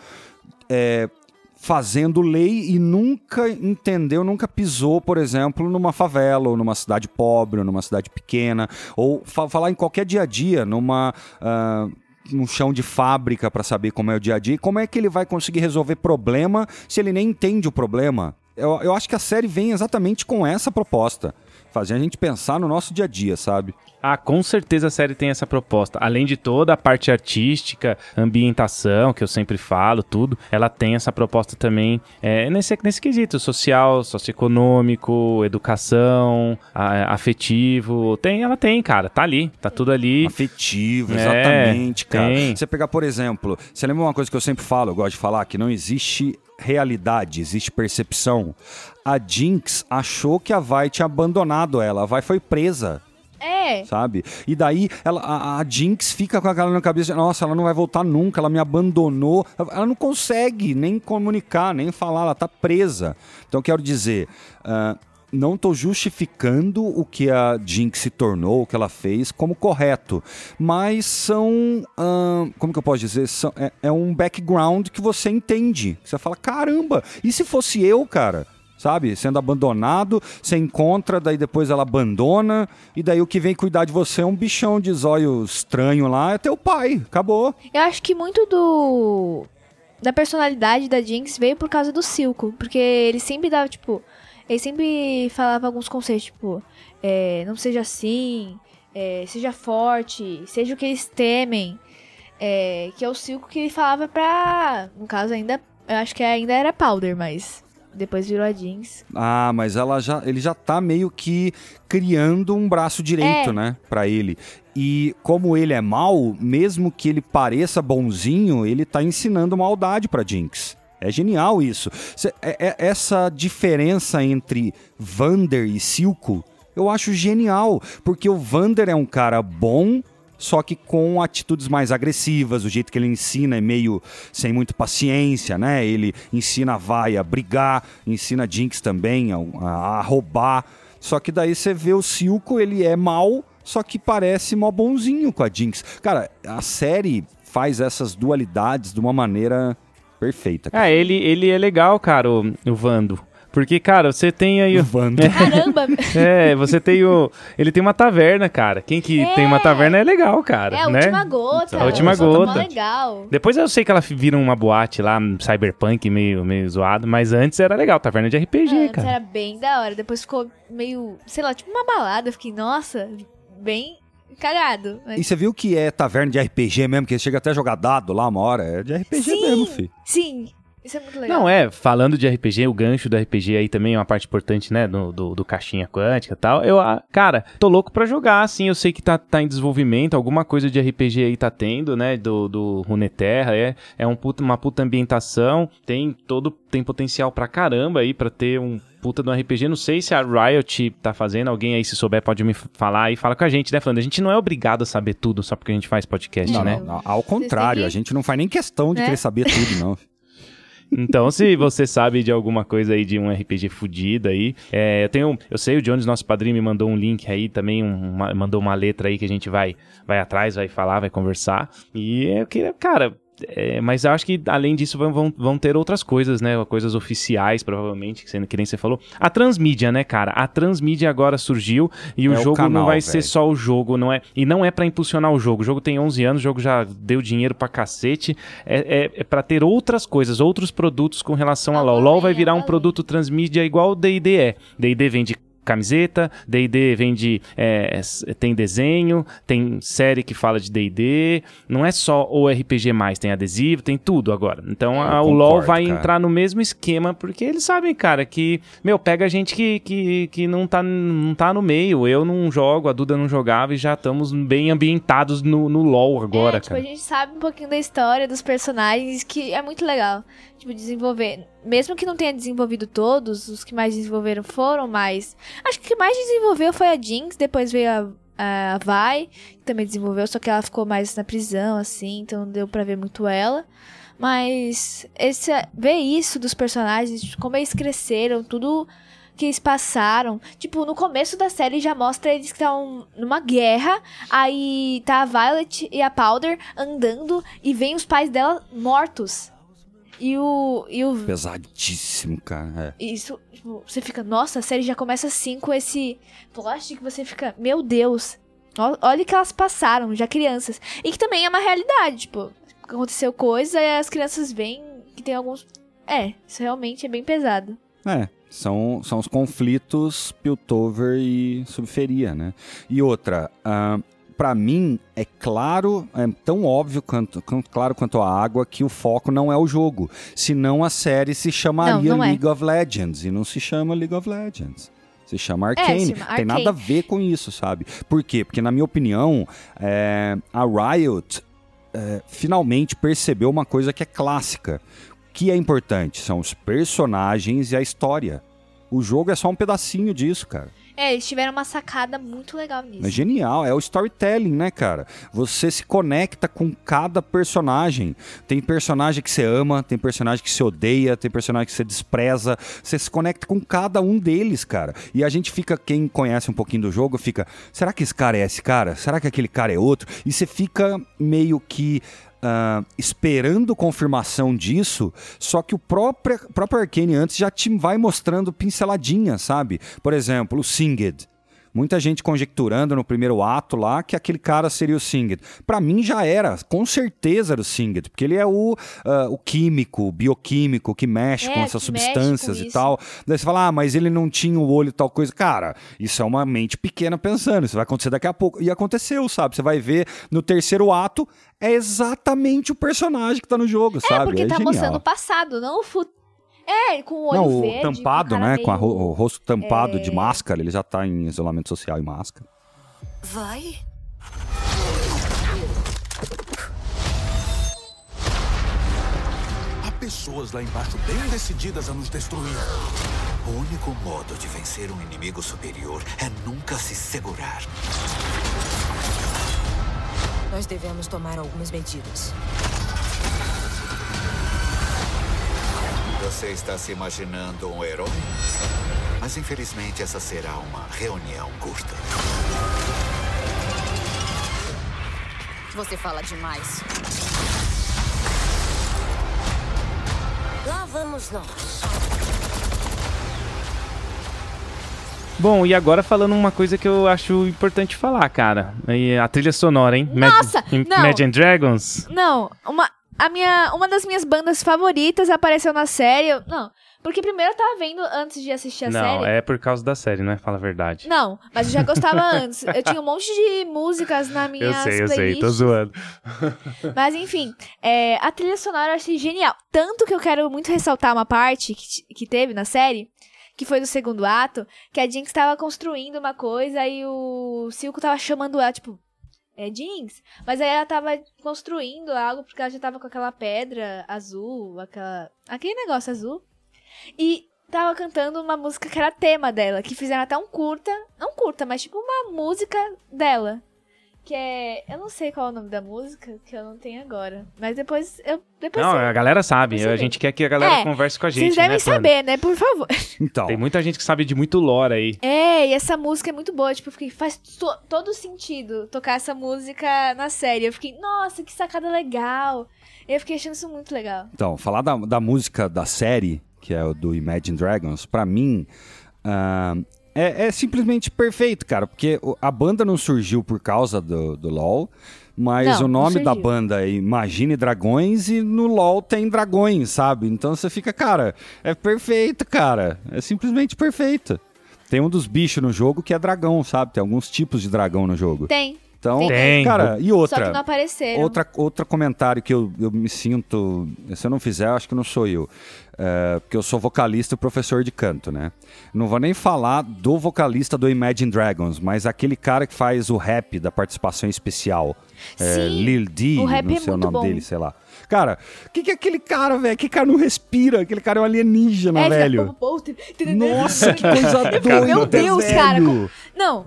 é, fazendo lei e nunca entendeu, nunca pisou, por exemplo, numa favela, ou numa cidade pobre, ou numa cidade pequena, ou fa- falar em qualquer dia a dia, numa. ah, num chão de fábrica para saber como é o dia a dia e como é que ele vai conseguir resolver problema se ele nem entende o problema. Eu, eu acho que a série vem exatamente com essa proposta. Fazer a gente pensar no nosso dia a dia, sabe? Ah, com certeza a série tem essa proposta. Além de toda a parte artística, ambientação, que eu sempre falo, tudo, ela tem essa proposta também é, nesse, nesse quesito social, socioeconômico, educação, a- afetivo. Tem, ela tem, cara, tá ali, tá tudo ali. Afetivo, É, exatamente, cara. tem. Você pegar, por exemplo, você lembra uma coisa que eu sempre falo, eu gosto de falar, que não existe realidade, existe percepção. A Jinx achou que a Vi tinha abandonado ela, a Vi foi presa. É, Sabe? E daí ela, a, a Jinx fica com aquela na cabeça, nossa, ela não vai voltar nunca, ela me abandonou. Ela não consegue nem comunicar, nem falar, ela tá presa. Então eu quero dizer, ah, não tô justificando o que a Jinx se tornou, o que ela fez, como correto. Mas são. ah, como que eu posso dizer? São- é, é um background que você entende. Você fala, caramba, e se fosse eu, cara? Sabe? Sendo abandonado, você encontra, daí depois ela abandona, e daí o que vem cuidar de você é um bichão de zóio estranho lá, é teu pai. Acabou. eu acho que muito do. da personalidade da Jinx veio por causa do Silco. Porque ele sempre dava, tipo. Ele sempre falava alguns conselhos, tipo. é, não seja assim, é, seja forte, seja o que eles temem. É, que é o Silco que ele falava pra. No caso, ainda. Eu acho que ainda era Powder, mas. Depois virou a Jinx. Ah, mas ela já, ele já tá meio que criando um braço direito, É. né, Pra ele. E como ele é mal, mesmo que ele pareça bonzinho, ele tá ensinando maldade pra Jinx. É genial isso. É- é- essa diferença entre Vander e Silco, eu acho genial, porque o Vander é um cara bom, só que com atitudes mais agressivas, o jeito que ele ensina é meio sem muito paciência, né? Ele ensina a Vai a brigar, ensina a Jinx também a, a- a roubar. Só que daí você vê o Silco, ele é mal, só que parece mó bonzinho com a Jinx. Cara, a série faz essas dualidades de uma maneira perfeita. cara. Ah, ele, ele é legal, cara, o, o Vando. Porque, cara, você tem aí. o- Vando. *laughs* Caramba! É, você tem o. Ele tem uma taverna, cara. Quem que É. tem uma taverna é legal, cara. é a né? última gota. A última mó gota. legal. Depois eu sei que ela vira uma boate lá, um cyberpunk, meio, meio zoado, mas antes era legal, taverna de RPG, Antes cara. era bem da hora. Depois ficou meio, sei lá, tipo uma balada. Eu fiquei, nossa, bem cagado. Mas- E você viu que é taverna de RPG mesmo, que chega até a jogar dado lá uma hora? É de RPG Sim. mesmo, filho. Sim, isso é muito legal. Não, é, falando de RPG, o gancho do RPG aí também é uma parte importante, né, do, do, do caixinha quântica e tal. Eu, ah, cara, tô louco pra jogar, assim, eu sei que tá, tá em desenvolvimento, alguma coisa de RPG aí tá tendo, né, do, do Runeterra, é, é um puta, uma puta ambientação, tem todo, tem potencial pra caramba aí pra ter um puta do RPG, não sei se a Riot tá fazendo, alguém aí se souber pode me falar e fala com a gente, né, falando, a gente não é obrigado a saber tudo só porque a gente faz podcast, Não, né? Não, ao contrário, que- a gente não faz nem questão de Né? querer saber tudo, não. *laughs* Então, se você sabe de alguma coisa aí de um RPG fudido aí, é, eu tenho, eu sei, o Jones, nosso padrinho, me mandou um link aí também, um- uma- mandou uma letra aí que a gente vai, vai atrás, vai falar, vai conversar. E eu queria, cara. É, mas eu acho que além disso vão, vão, vão ter outras coisas, né? Coisas oficiais, provavelmente, que, você, que nem você falou. A transmídia, né, cara? A transmídia agora surgiu e o É o jogo não canal, vai ser velho. só o jogo, não é? E não é pra impulsionar o jogo. O jogo tem 11 anos, o jogo já deu dinheiro pra cacete. É, é, é para ter outras coisas, outros produtos com relação a LoL. LoL vai virar um produto transmídia igual o D&D é. D&D vende camiseta, D&D vende é, s- tem desenho, tem série que fala de D&D, não é só o RPG mais, tem adesivo, tem tudo agora. Então a- o LoL concordo, vai cara. entrar no mesmo esquema porque eles sabem, cara, que meu pega gente que, que, que não tá não tá no meio. Eu não jogo, a Duda não jogava e já estamos bem ambientados no, no LoL agora, é, tipo, cara. a gente sabe um pouquinho da história dos personagens, que é muito legal. Tipo, desenvolver. Mesmo que não tenha desenvolvido todos, os que mais desenvolveram foram mais. Acho que o que mais desenvolveu foi a Jinx, depois veio a, a Vi, que também desenvolveu, só que ela ficou mais na prisão, assim, então não deu pra ver muito ela. Mas esse, ver isso dos personagens, como eles cresceram, tudo que eles passaram. Tipo, no começo da série já mostra eles que estão numa guerra. Aí tá a Violet e a Powder andando e vem os pais dela mortos. E o. E o. Pesadíssimo, cara. É. Isso, tipo, você fica, nossa, a série já começa assim com esse plot que você fica, meu Deus. Olha o que elas passaram, já crianças. E que também é uma realidade, tipo, aconteceu coisa e as crianças veem que tem alguns. É, isso realmente é bem pesado. É, são, são os conflitos Piltover e Subferia, né? E outra, ah, pra mim é claro, é tão óbvio quanto, quanto- claro quanto a água que o foco não é o jogo. Senão a série se chamaria Não, não é. League of Legends e não se chama League of Legends. Se chama Arcane. se chama Tem nada a ver com isso, sabe? Por quê? Porque, na minha opinião, é, a Riot é, finalmente percebeu uma coisa que é clássica. O que é importante são os personagens e a história. O jogo é só um pedacinho disso, cara. É, eles tiveram uma sacada muito legal nisso. É genial, é o storytelling, né, cara? Você se conecta com cada personagem. Tem personagem que você ama, tem personagem que você odeia, tem personagem que você despreza. Você se conecta com cada um deles, cara. E a gente fica, quem conhece um pouquinho do jogo, fica: será que esse cara é esse cara? Será que aquele cara é outro? E você fica meio que. Ah, esperando confirmação disso, só que o próprio, próprio Arcane antes já te vai mostrando pinceladinha, sabe? Por exemplo, o Singed. Muita gente conjecturando no primeiro ato lá que aquele cara seria o Singed. Pra mim já era, com certeza era o Singed, porque ele é o, ah, o químico, o bioquímico que mexe É, com essas substâncias com e tal. Daí você fala, ah, mas ele não tinha o olho e tal coisa. Cara, isso é uma mente pequena pensando, isso vai acontecer daqui a pouco. E aconteceu, sabe? Você vai ver no terceiro ato, é exatamente o personagem que tá no jogo, É, sabe? porque tá genial. mostrando o passado, não o futuro. É, com o olho Não, verde. o tampado, com a cara né? Com a ro- meio- o rosto tampado É. de máscara, ele já tá em isolamento social e máscara. Vai? Há pessoas lá embaixo bem decididas a nos destruir. O único modo de vencer um inimigo superior é nunca se segurar. Nós devemos tomar algumas medidas. Você está se imaginando um herói? Mas infelizmente essa será uma reunião curta. Você fala demais. Lá vamos nós. Bom, e agora falando uma coisa que eu acho importante falar, cara. A trilha sonora, hein? Nossa, Im- não. Imagine Dragons. Não, uma, a minha, uma das minhas bandas favoritas apareceu na série. eu- Não, porque primeiro eu tava vendo antes de assistir a Não, série. é por causa da série, não é? Fala a verdade. Não, mas eu já gostava *laughs* antes. Eu tinha um monte de músicas na minha eu sei, eu sei, tô zoando. *laughs* Mas enfim, é, a trilha sonora eu achei genial. Tanto que eu quero muito ressaltar uma parte que, que teve na série, que foi do segundo ato, que a Jinx tava construindo uma coisa e o Silco tava chamando ela, tipo, é Jinx? Mas aí ela tava construindo algo porque ela já tava com aquela pedra azul, aquela, aquele negócio azul. E tava cantando uma música que era tema dela, que fizeram até um curta, não curta, mas tipo uma música dela. Que é. Eu não sei qual é o nome da música, que eu não tenho agora. Mas depois eu. Depois Não, você- a galera sabe. A gente quer que a galera É, converse com a gente. Vocês devem né, saber, né? Por favor. *laughs* Então, Tem muita gente que sabe de muito lore aí. É, e essa música é muito boa. Tipo, eu fiquei, faz to- todo sentido tocar essa música na série. Eu fiquei, nossa, que sacada legal. Eu fiquei achando isso muito legal. então falar da, da música da série, que é o do Imagine Dragons, pra mim. ah, é, é simplesmente perfeito, cara, porque a banda não surgiu por causa do, do LoL, mas Não, o nome da banda é Imagine Dragões e no LoL tem dragões, sabe? Então você fica, cara, é perfeito, cara, é simplesmente perfeito. Tem um dos bichos no jogo que é dragão, sabe? Tem alguns tipos de dragão no jogo. Tem. Então, Tem. cara, e Só outra? que não apareceram. Outra, outro comentário que eu, eu me sinto. Se eu não fizer, eu acho que não sou eu. É, porque eu sou vocalista e professor de canto, né? Não vou nem falar do vocalista do Imagine Dragons, mas aquele cara que faz o rap da participação especial. É, Sim, Lil D, o rap não é sei o muito nome bom. dele, sei lá. Cara, o que, que é aquele cara, velho? Que cara não respira? Aquele cara é um alienígena, É, fica- velho. Nossa, que coisa *laughs* doida, Meu Deus, velho. cara. como- Não,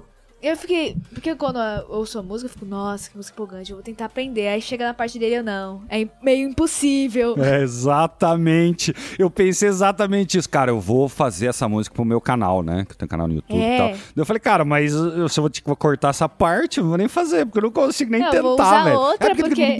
eu fiquei. Porque quando eu ouço a música, eu fico, nossa, que música empolgante, eu vou tentar aprender. Aí chega na parte dele, eu não. É meio impossível. É, exatamente. Eu pensei exatamente isso. Cara, eu vou fazer essa música pro meu canal, né? Que eu tenho canal no YouTube É. e tal. Eu falei, cara, mas eu, se eu vou cortar essa parte, eu não vou nem fazer, porque eu não consigo nem Não, tentar, vou usar velho. outra, É porque- tipo.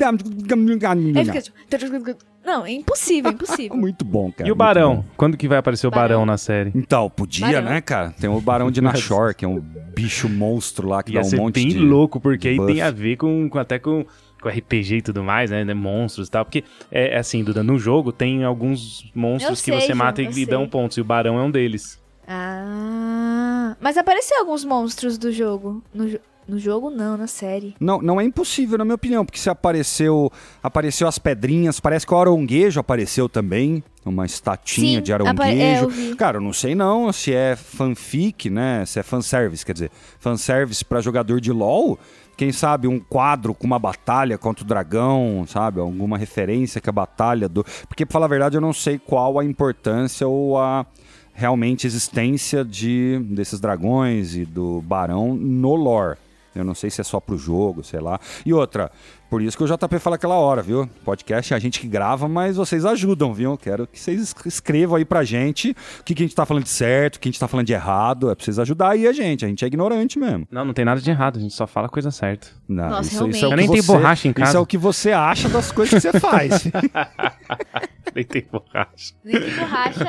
*laughs* Não, é impossível, é impossível. *laughs* Muito bom, cara. e o Barão? bom. Quando que vai aparecer o Barão, Barão. na série? Então, podia, Barão. né, cara? Tem o Barão de *laughs* Nashor, que é um bicho monstro lá que Ia dá um ser monte bem de. louco, porque aí buff. tem a ver com, com- até com, com RPG e tudo mais, né? né, Monstros e tal. Porque, é é assim, Duda, no jogo tem alguns monstros Eu que sei, você mata e lhe dão pontos. E o Barão é um deles. Ah. Mas apareceu alguns monstros do jogo. No, jo- no jogo, não, na série. Não, não é impossível, na minha opinião, porque se apareceu, apareceu as pedrinhas, parece que o aronguejo apareceu também, uma estatinha Sim, de apa- aronguejo. é. Cara, eu não sei não se é fanfic, né? Se é fanservice, quer dizer, fanservice pra jogador de LoL. Quem sabe um quadro com uma batalha contra o dragão, sabe? Alguma referência que a batalha do. Porque, pra falar a verdade, eu não sei qual a importância ou a realmente existência de desses dragões e do barão no lore. Eu não sei se é só pro jogo, sei lá. E outra, por isso que o JP fala aquela hora, viu? Podcast é a gente que grava, mas vocês ajudam, viu? Quero que vocês es- escrevam aí pra gente o que, que a gente tá falando de certo, o que a gente tá falando de errado. É pra vocês ajudar aí a gente. A gente é ignorante mesmo. Não, não tem nada de errado, a gente só fala a coisa certa. Não, Nossa, isso, isso é o realmente. que Eu nem tenho você- borracha em Isso casa. é o que você acha das coisas que você faz. *laughs* Nem tem borracha. Nem tem borracha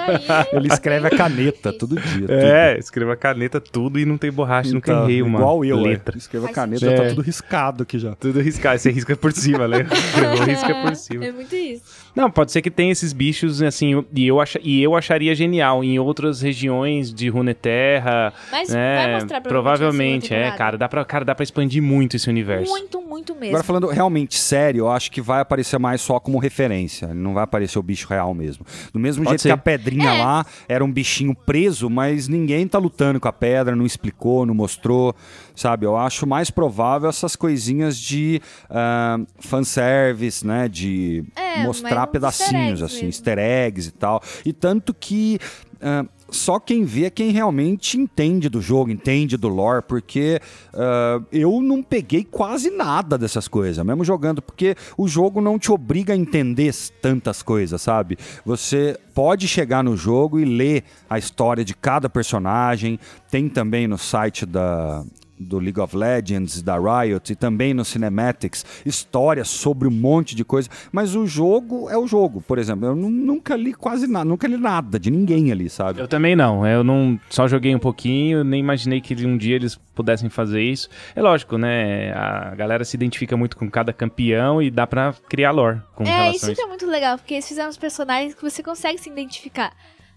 e... Ele escreve a caneta todo dia. É, escreva caneta tudo e não tem borracha, nunca Então, errei uma igual eu, letra. É. Escreva a Faz caneta, tá É. tudo riscado aqui já. Tudo riscado, você risca por cima, né? *laughs* Risca por cima. É muito isso. Não, pode ser que tenha esses bichos, assim, e eu, acha, e eu acharia genial em outras regiões de Runeterra, Mas né? vai mostrar Provavelmente, é, cara, dá pra, cara, dá pra expandir muito esse universo. Muito, muito mesmo. Agora falando realmente sério, eu acho que vai aparecer mais só como referência. Não vai aparecer o bicho real mesmo. Do mesmo Pode jeito ser. que a pedrinha É. lá era um bichinho preso, mas ninguém tá lutando com a pedra, não explicou, não mostrou, sabe? Eu acho mais provável essas coisinhas de ah, fanservice, né? De É, mostrar pedacinhos, easter assim, mesmo. easter eggs e tal. E tanto que. ah, só quem vê é quem realmente entende do jogo, entende do lore, porque ah, eu não peguei quase nada dessas coisas, mesmo jogando, porque o jogo não te obriga a entender tantas coisas, sabe? Você pode chegar no jogo e ler a história de cada personagem, tem também no site da, do League of Legends, da Riot e também no Cinematics, histórias sobre um monte de coisa, mas o jogo é o jogo, por exemplo, eu nu- nunca li quase nada, nunca li nada de ninguém ali, sabe? Eu também não, eu não só joguei um pouquinho, nem imaginei que um dia eles pudessem fazer isso. É lógico, né? A galera se identifica muito com cada campeão e dá pra criar lore com É, relação a isso que é muito legal, porque eles fizeram os personagens que você consegue se identificar.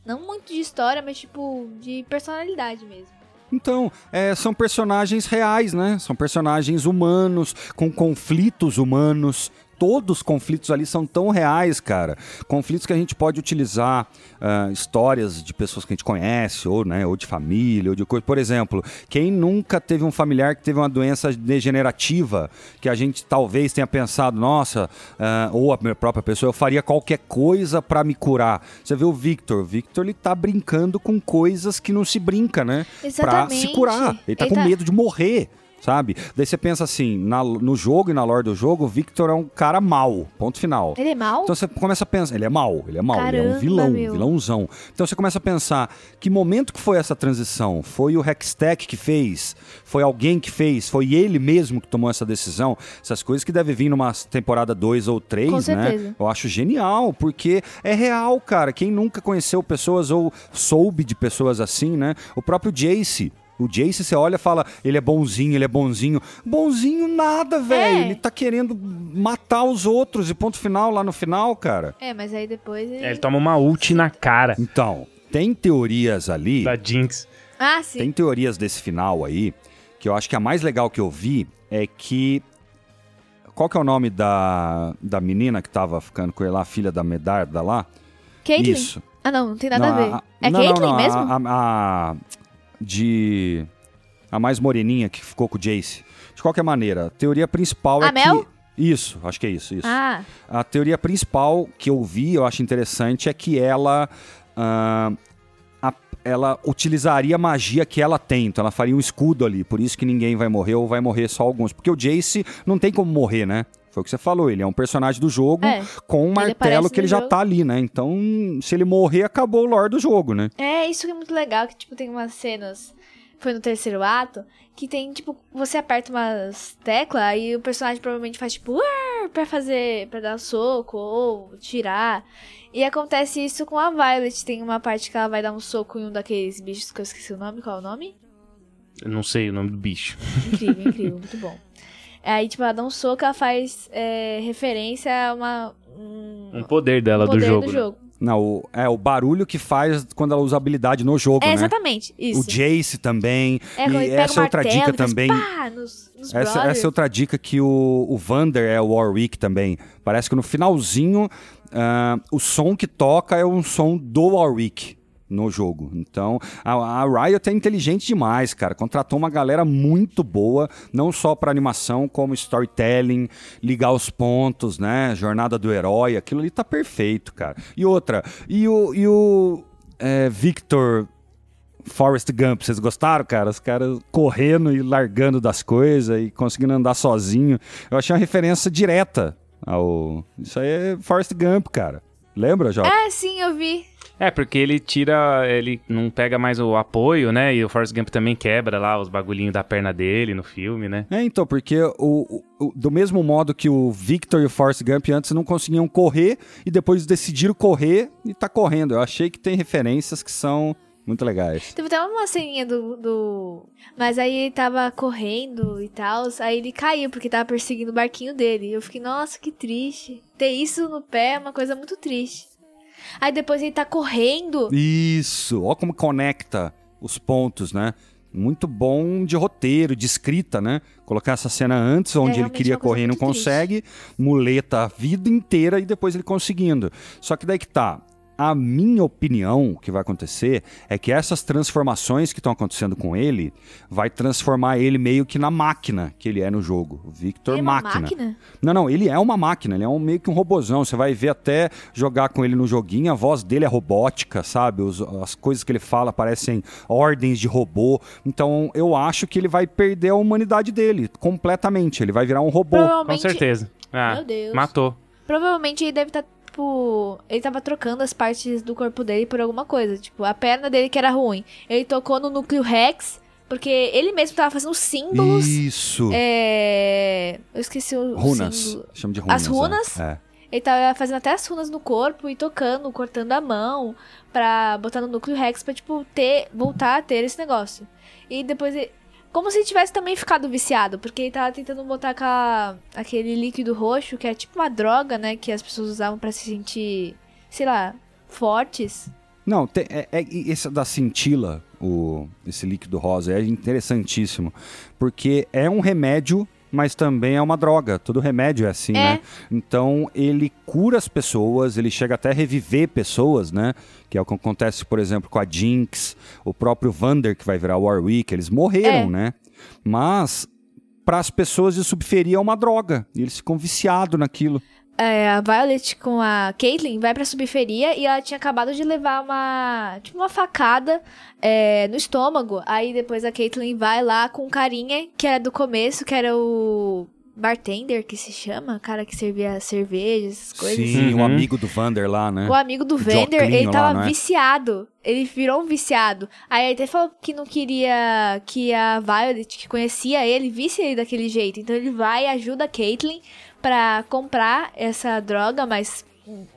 Não muito de história, mas tipo, de personalidade mesmo. Então, é, são personagens reais, né? São personagens humanos, com conflitos humanos. Todos os conflitos ali são tão reais, cara. Conflitos que a gente pode utilizar ah, histórias de pessoas que a gente conhece, ou, né, ou de família, ou de coisa. Por exemplo, quem nunca teve um familiar que teve uma doença degenerativa, que a gente talvez tenha pensado, nossa, ah, ou a minha própria pessoa, eu faria qualquer coisa pra me curar. Você vê o Victor. O Victor, ele tá brincando com coisas que não se brinca, né? Pra Exatamente. se curar. Ele tá Ele com tá- medo de morrer. Sabe? Daí você pensa assim, na- no jogo e na lore do jogo, o Victor é um cara mau, ponto final. Ele é mal? Então você começa a pensar, ele é mau, ele é mau, ele é um Caramba, vilão, meu. vilãozão. Então você começa a pensar, que momento que foi essa transição? Foi o Hextech que fez? Foi alguém que fez? Foi ele mesmo que tomou essa decisão? Essas coisas que devem vir numa temporada 2 ou 3, Com né? Eu acho genial, porque é real, cara. Quem nunca conheceu pessoas ou soube de pessoas assim, né? O próprio Jace. O Jace, você olha e fala, ele é bonzinho, ele é bonzinho. Bonzinho nada, velho. É. Ele tá querendo matar os outros e ponto final lá no final, cara. É, mas aí depois ele... É, ele toma uma ult na cara Então, tem teorias ali, da Jinx. Ah, sim. tem teorias desse final aí, que eu acho que a mais legal que eu vi é que. Qual que é o nome da, da menina que tava ficando com ele lá, a filha da Medarda lá? Caitlyn? Isso. Ah, não, não tem nada Não, a ver. é não, Caitlyn não, não, mesmo? A, a- a- de. A mais moreninha que ficou com o Jace. De qualquer maneira, a teoria principal A é Mel? que. Isso, acho que é isso, isso. Ah, A teoria principal que eu vi, eu acho interessante, é que ela. ah, a- ela utilizaria a magia que ela tem, então ela faria um escudo ali, por isso que ninguém vai morrer ou vai morrer só alguns. Porque o Jace não tem como morrer, né? Foi o que você falou, ele é um personagem do jogo É. com um martelo que ele no já jogo. tá ali, né? Então, se ele morrer, acabou o lore do jogo, né? é, isso que é muito legal, que, tipo, tem umas cenas, foi no terceiro ato, que tem, tipo, você aperta umas teclas, aí o personagem provavelmente faz, tipo, pra fazer, pra dar um soco, ou tirar. E acontece isso com a Violet, tem uma parte que ela vai dar um soco em um daqueles bichos que eu esqueci o nome, qual é o nome? Eu não sei o nome do bicho. Incrível, incrível, muito bom. Aí, tipo, ela dá um soco, ela faz é, referência a uma... Um, Um poder dela poder do jogo. do né? jogo. Não, o, é o barulho que faz quando ela usa habilidade no jogo, É, né? exatamente, isso. O Jace também. É, e essa é outra dica também. pá, nos, nos Essa, essa é outra dica que o, o Vander é o Warwick também. Parece que no finalzinho, ah, o som que toca é um som do Warwick no jogo. Então, a, a Riot é inteligente demais, cara. Contratou uma galera muito boa, não só para animação, como storytelling, ligar os pontos, né? Jornada do herói, aquilo ali tá perfeito, cara. E outra, e o, e o é, Victor Forrest Gump, vocês gostaram, cara? Os caras correndo e largando das coisas e conseguindo andar sozinho. Eu achei uma referência direta ao. Isso aí é Forrest Gump, cara. Lembra, Jota? É, sim, eu vi. É, porque ele tira, ele não pega mais o apoio, né? E o Forrest Gump também quebra lá os bagulhinhos da perna dele no filme, né? É, então, porque o, o- do mesmo modo que o Victor e o Forrest Gump antes não conseguiam correr e depois decidiram correr e tá correndo. Eu achei que tem referências que são muito legais. Teve até uma ceninha do, do. Mas aí ele tava correndo e tal. Aí ele caiu porque tava perseguindo o barquinho dele. Eu fiquei, nossa, que triste. Ter isso no pé é uma coisa muito triste. Aí depois ele tá correndo. Isso, ó como conecta os pontos, né? Muito bom de roteiro, de escrita, né? Colocar essa cena antes, onde ele realmente queria coisa correr e não triste. consegue, muleta a vida inteira e depois ele conseguindo. Só que daí que tá. A minha opinião, o que vai acontecer, é que essas transformações que estão acontecendo com ele, vai transformar ele meio que na máquina que ele é no jogo. O Victor Ele é uma máquina. máquina? Não, não, ele é uma máquina, ele é um, meio que um robozão. Você vai ver até jogar com ele no joguinho, a voz dele é robótica, sabe? Os- as coisas que ele fala parecem ordens de robô. Então eu acho que ele vai perder a humanidade dele completamente. Ele vai virar um robô. Com certeza. Ah, Meu Deus. matou. Provavelmente ele deve estar, tipo. Ele tava trocando as partes do corpo dele por alguma coisa. Tipo, a perna dele que era ruim. Ele tocou no núcleo Rex. Porque ele mesmo tava fazendo símbolos. Isso. É. Eu esqueci o Runas. símbolo. Chama de runas. As runas? É. Ele tava fazendo até as runas no corpo e tocando, cortando a mão pra botar no núcleo Rex pra, tipo, ter, voltar a ter esse negócio. E depois ele. Como se tivesse também ficado viciado, porque ele tava tentando botar aquele líquido roxo, que é tipo uma droga, né? Que as pessoas usavam pra se sentir, sei lá, fortes. Não, tem- é, é- esse da cintila, o, esse líquido rosa, é interessantíssimo. Porque é um remédio, mas também é uma droga. Todo remédio é assim, É. né? Então ele cura as pessoas, ele chega até a reviver pessoas, né? Que é o que acontece, por exemplo, com a Jinx, o próprio Vander, que vai virar Warwick, eles morreram, É. né? Mas para as pessoas de subferia é uma droga. E eles ficam viciados naquilo. É, a Violet com a Caitlyn vai pra subferia e ela tinha acabado de levar uma. Tipo, uma facada é, no estômago. Aí depois a Caitlyn vai lá com um carinha que era do começo, que era o. Bartender, que se chama? Cara que servia cerveja, essas coisas. Sim, Uhum. o amigo do Vander lá, né? O amigo do O Vander, ele lá, tava não é? viciado. Ele virou um viciado. Aí ele até falou que não queria que a Violet, que conhecia ele, visse ele daquele jeito. Então ele vai e ajuda a Caitlyn pra comprar essa droga, mas,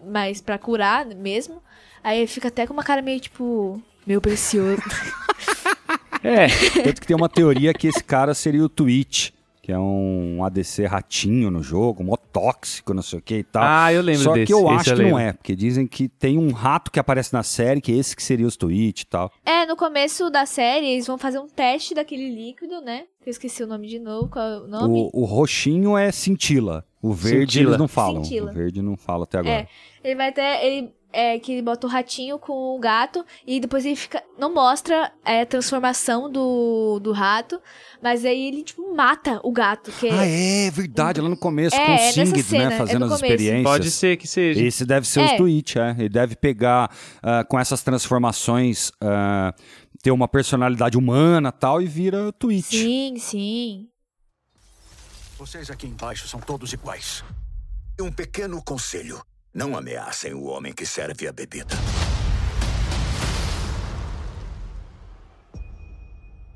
mas pra curar mesmo. Aí fica até com uma cara meio tipo. Meu precioso. *laughs* É, Tanto que tem uma teoria que esse cara seria o Twitch, que é um ADC ratinho no jogo, mó tóxico, não sei o que e tal. Ah, eu lembro Só desse, que eu acho eu que não é, porque dizem que tem um rato que aparece na série, que esse que seria os Twitch e tal. é, no começo da série, eles vão fazer um teste daquele líquido, né? Eu esqueci o nome de novo. Qual é o nome? O, o roxinho é cintila, o verde Cintila. eles não falam. Cintila. O verde não fala até agora. É, ele vai até. Ele, é, que ele bota o ratinho com o gato e depois ele fica. Não mostra é, a transformação do, do rato, mas aí ele, tipo, mata o gato. Que Ah, é verdade, lá no começo, É, com é o nessa Singed, cena, né, é fazendo as começo. experiências. pode ser que seja. Esse deve ser os É. Twitch, é. Ele deve pegar ah, com essas transformações, ah, ter uma personalidade humana tal, e vira Twitch. Sim, sim. Vocês aqui embaixo são todos iguais. Um pequeno conselho. Não ameacem o homem que serve a bebida.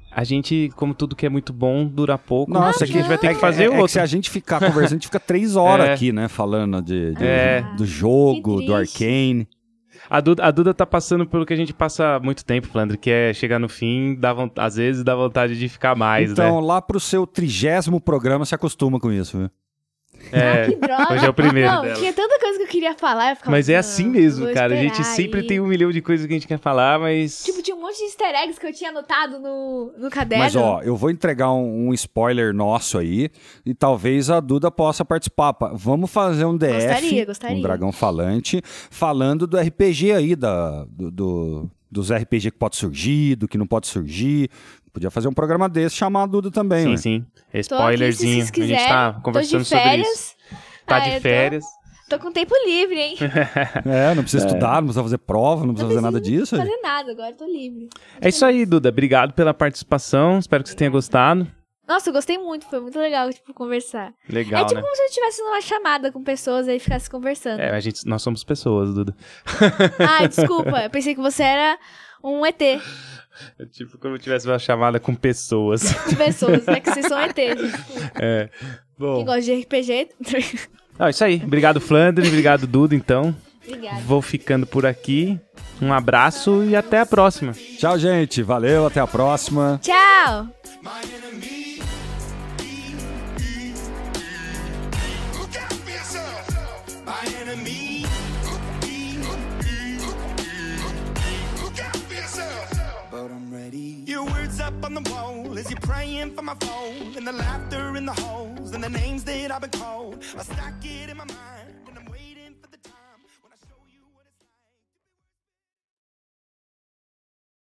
A gente, como tudo que é muito bom, dura pouco. Nossa, a gente vai ter que é- fazer é, é que outro. se a gente ficar conversando, a gente fica três horas É. aqui, né? Falando de, de- É. do jogo, do. Arcane. A Duda, a Duda tá passando pelo que a gente passa muito tempo, Flandre, que é chegar no fim, dá às vezes dá vontade de ficar mais, então, né? lá pro seu trigésimo programa, se acostuma com isso, viu? É, Que droga. hoje é o primeiro Não, dela. tinha tanta coisa que eu queria falar. Eu ficava, Mas é "Não, assim mesmo, cara. A gente esperar sempre aí." tem um milhão de coisas que a gente quer falar, mas. Tipo, tinha um monte de easter eggs que eu tinha anotado no, no caderno. Mas, ó, eu vou entregar um, um spoiler nosso aí e talvez a Duda possa participar. Pa- Vamos fazer um DF, Gostaria, gostaria. um Dragão Falante, falando do RPG aí, da, do, do- dos RPG que pode surgir, do que não pode surgir. Podia fazer um programa desse, chamar a Duda também, sim, ué. sim. Aqui, se Spoilerzinho. vocês a gente tá Tô conversando de sobre férias. isso. Tá Ah, de eu tô- férias. Tô com tempo livre, hein? *laughs* É, não precisa estudar, não precisa fazer prova, não precisa fazer nada disso. Não fazer nada, agora tô livre. É isso aí, Duda. Obrigado pela participação. Espero que você tenha gostado. Nossa, eu gostei muito, foi muito legal, tipo, conversar. Legal, é tipo né? como se eu estivesse numa chamada com pessoas aí ficasse conversando. É, a gente, nós somos pessoas, Duda. Ah, *laughs* desculpa, eu pensei que você era um ET É tipo como eu tivesse uma chamada com pessoas. *laughs* de pessoas, *laughs* é que vocês são ET. é. Quem Bom. gosta de RPG. Ah, isso aí. Obrigado, Flandre. Obrigado, Duda, então. Obrigada. Vou ficando por aqui. Um abraço e até a próxima. Tchau, gente. Valeu, até a próxima. Tchau! My enemy. But I'm ready. Your words up on the wall as you're praying for my phone. And the laughter in the holes and the names that I've been called. I stack it in my mind.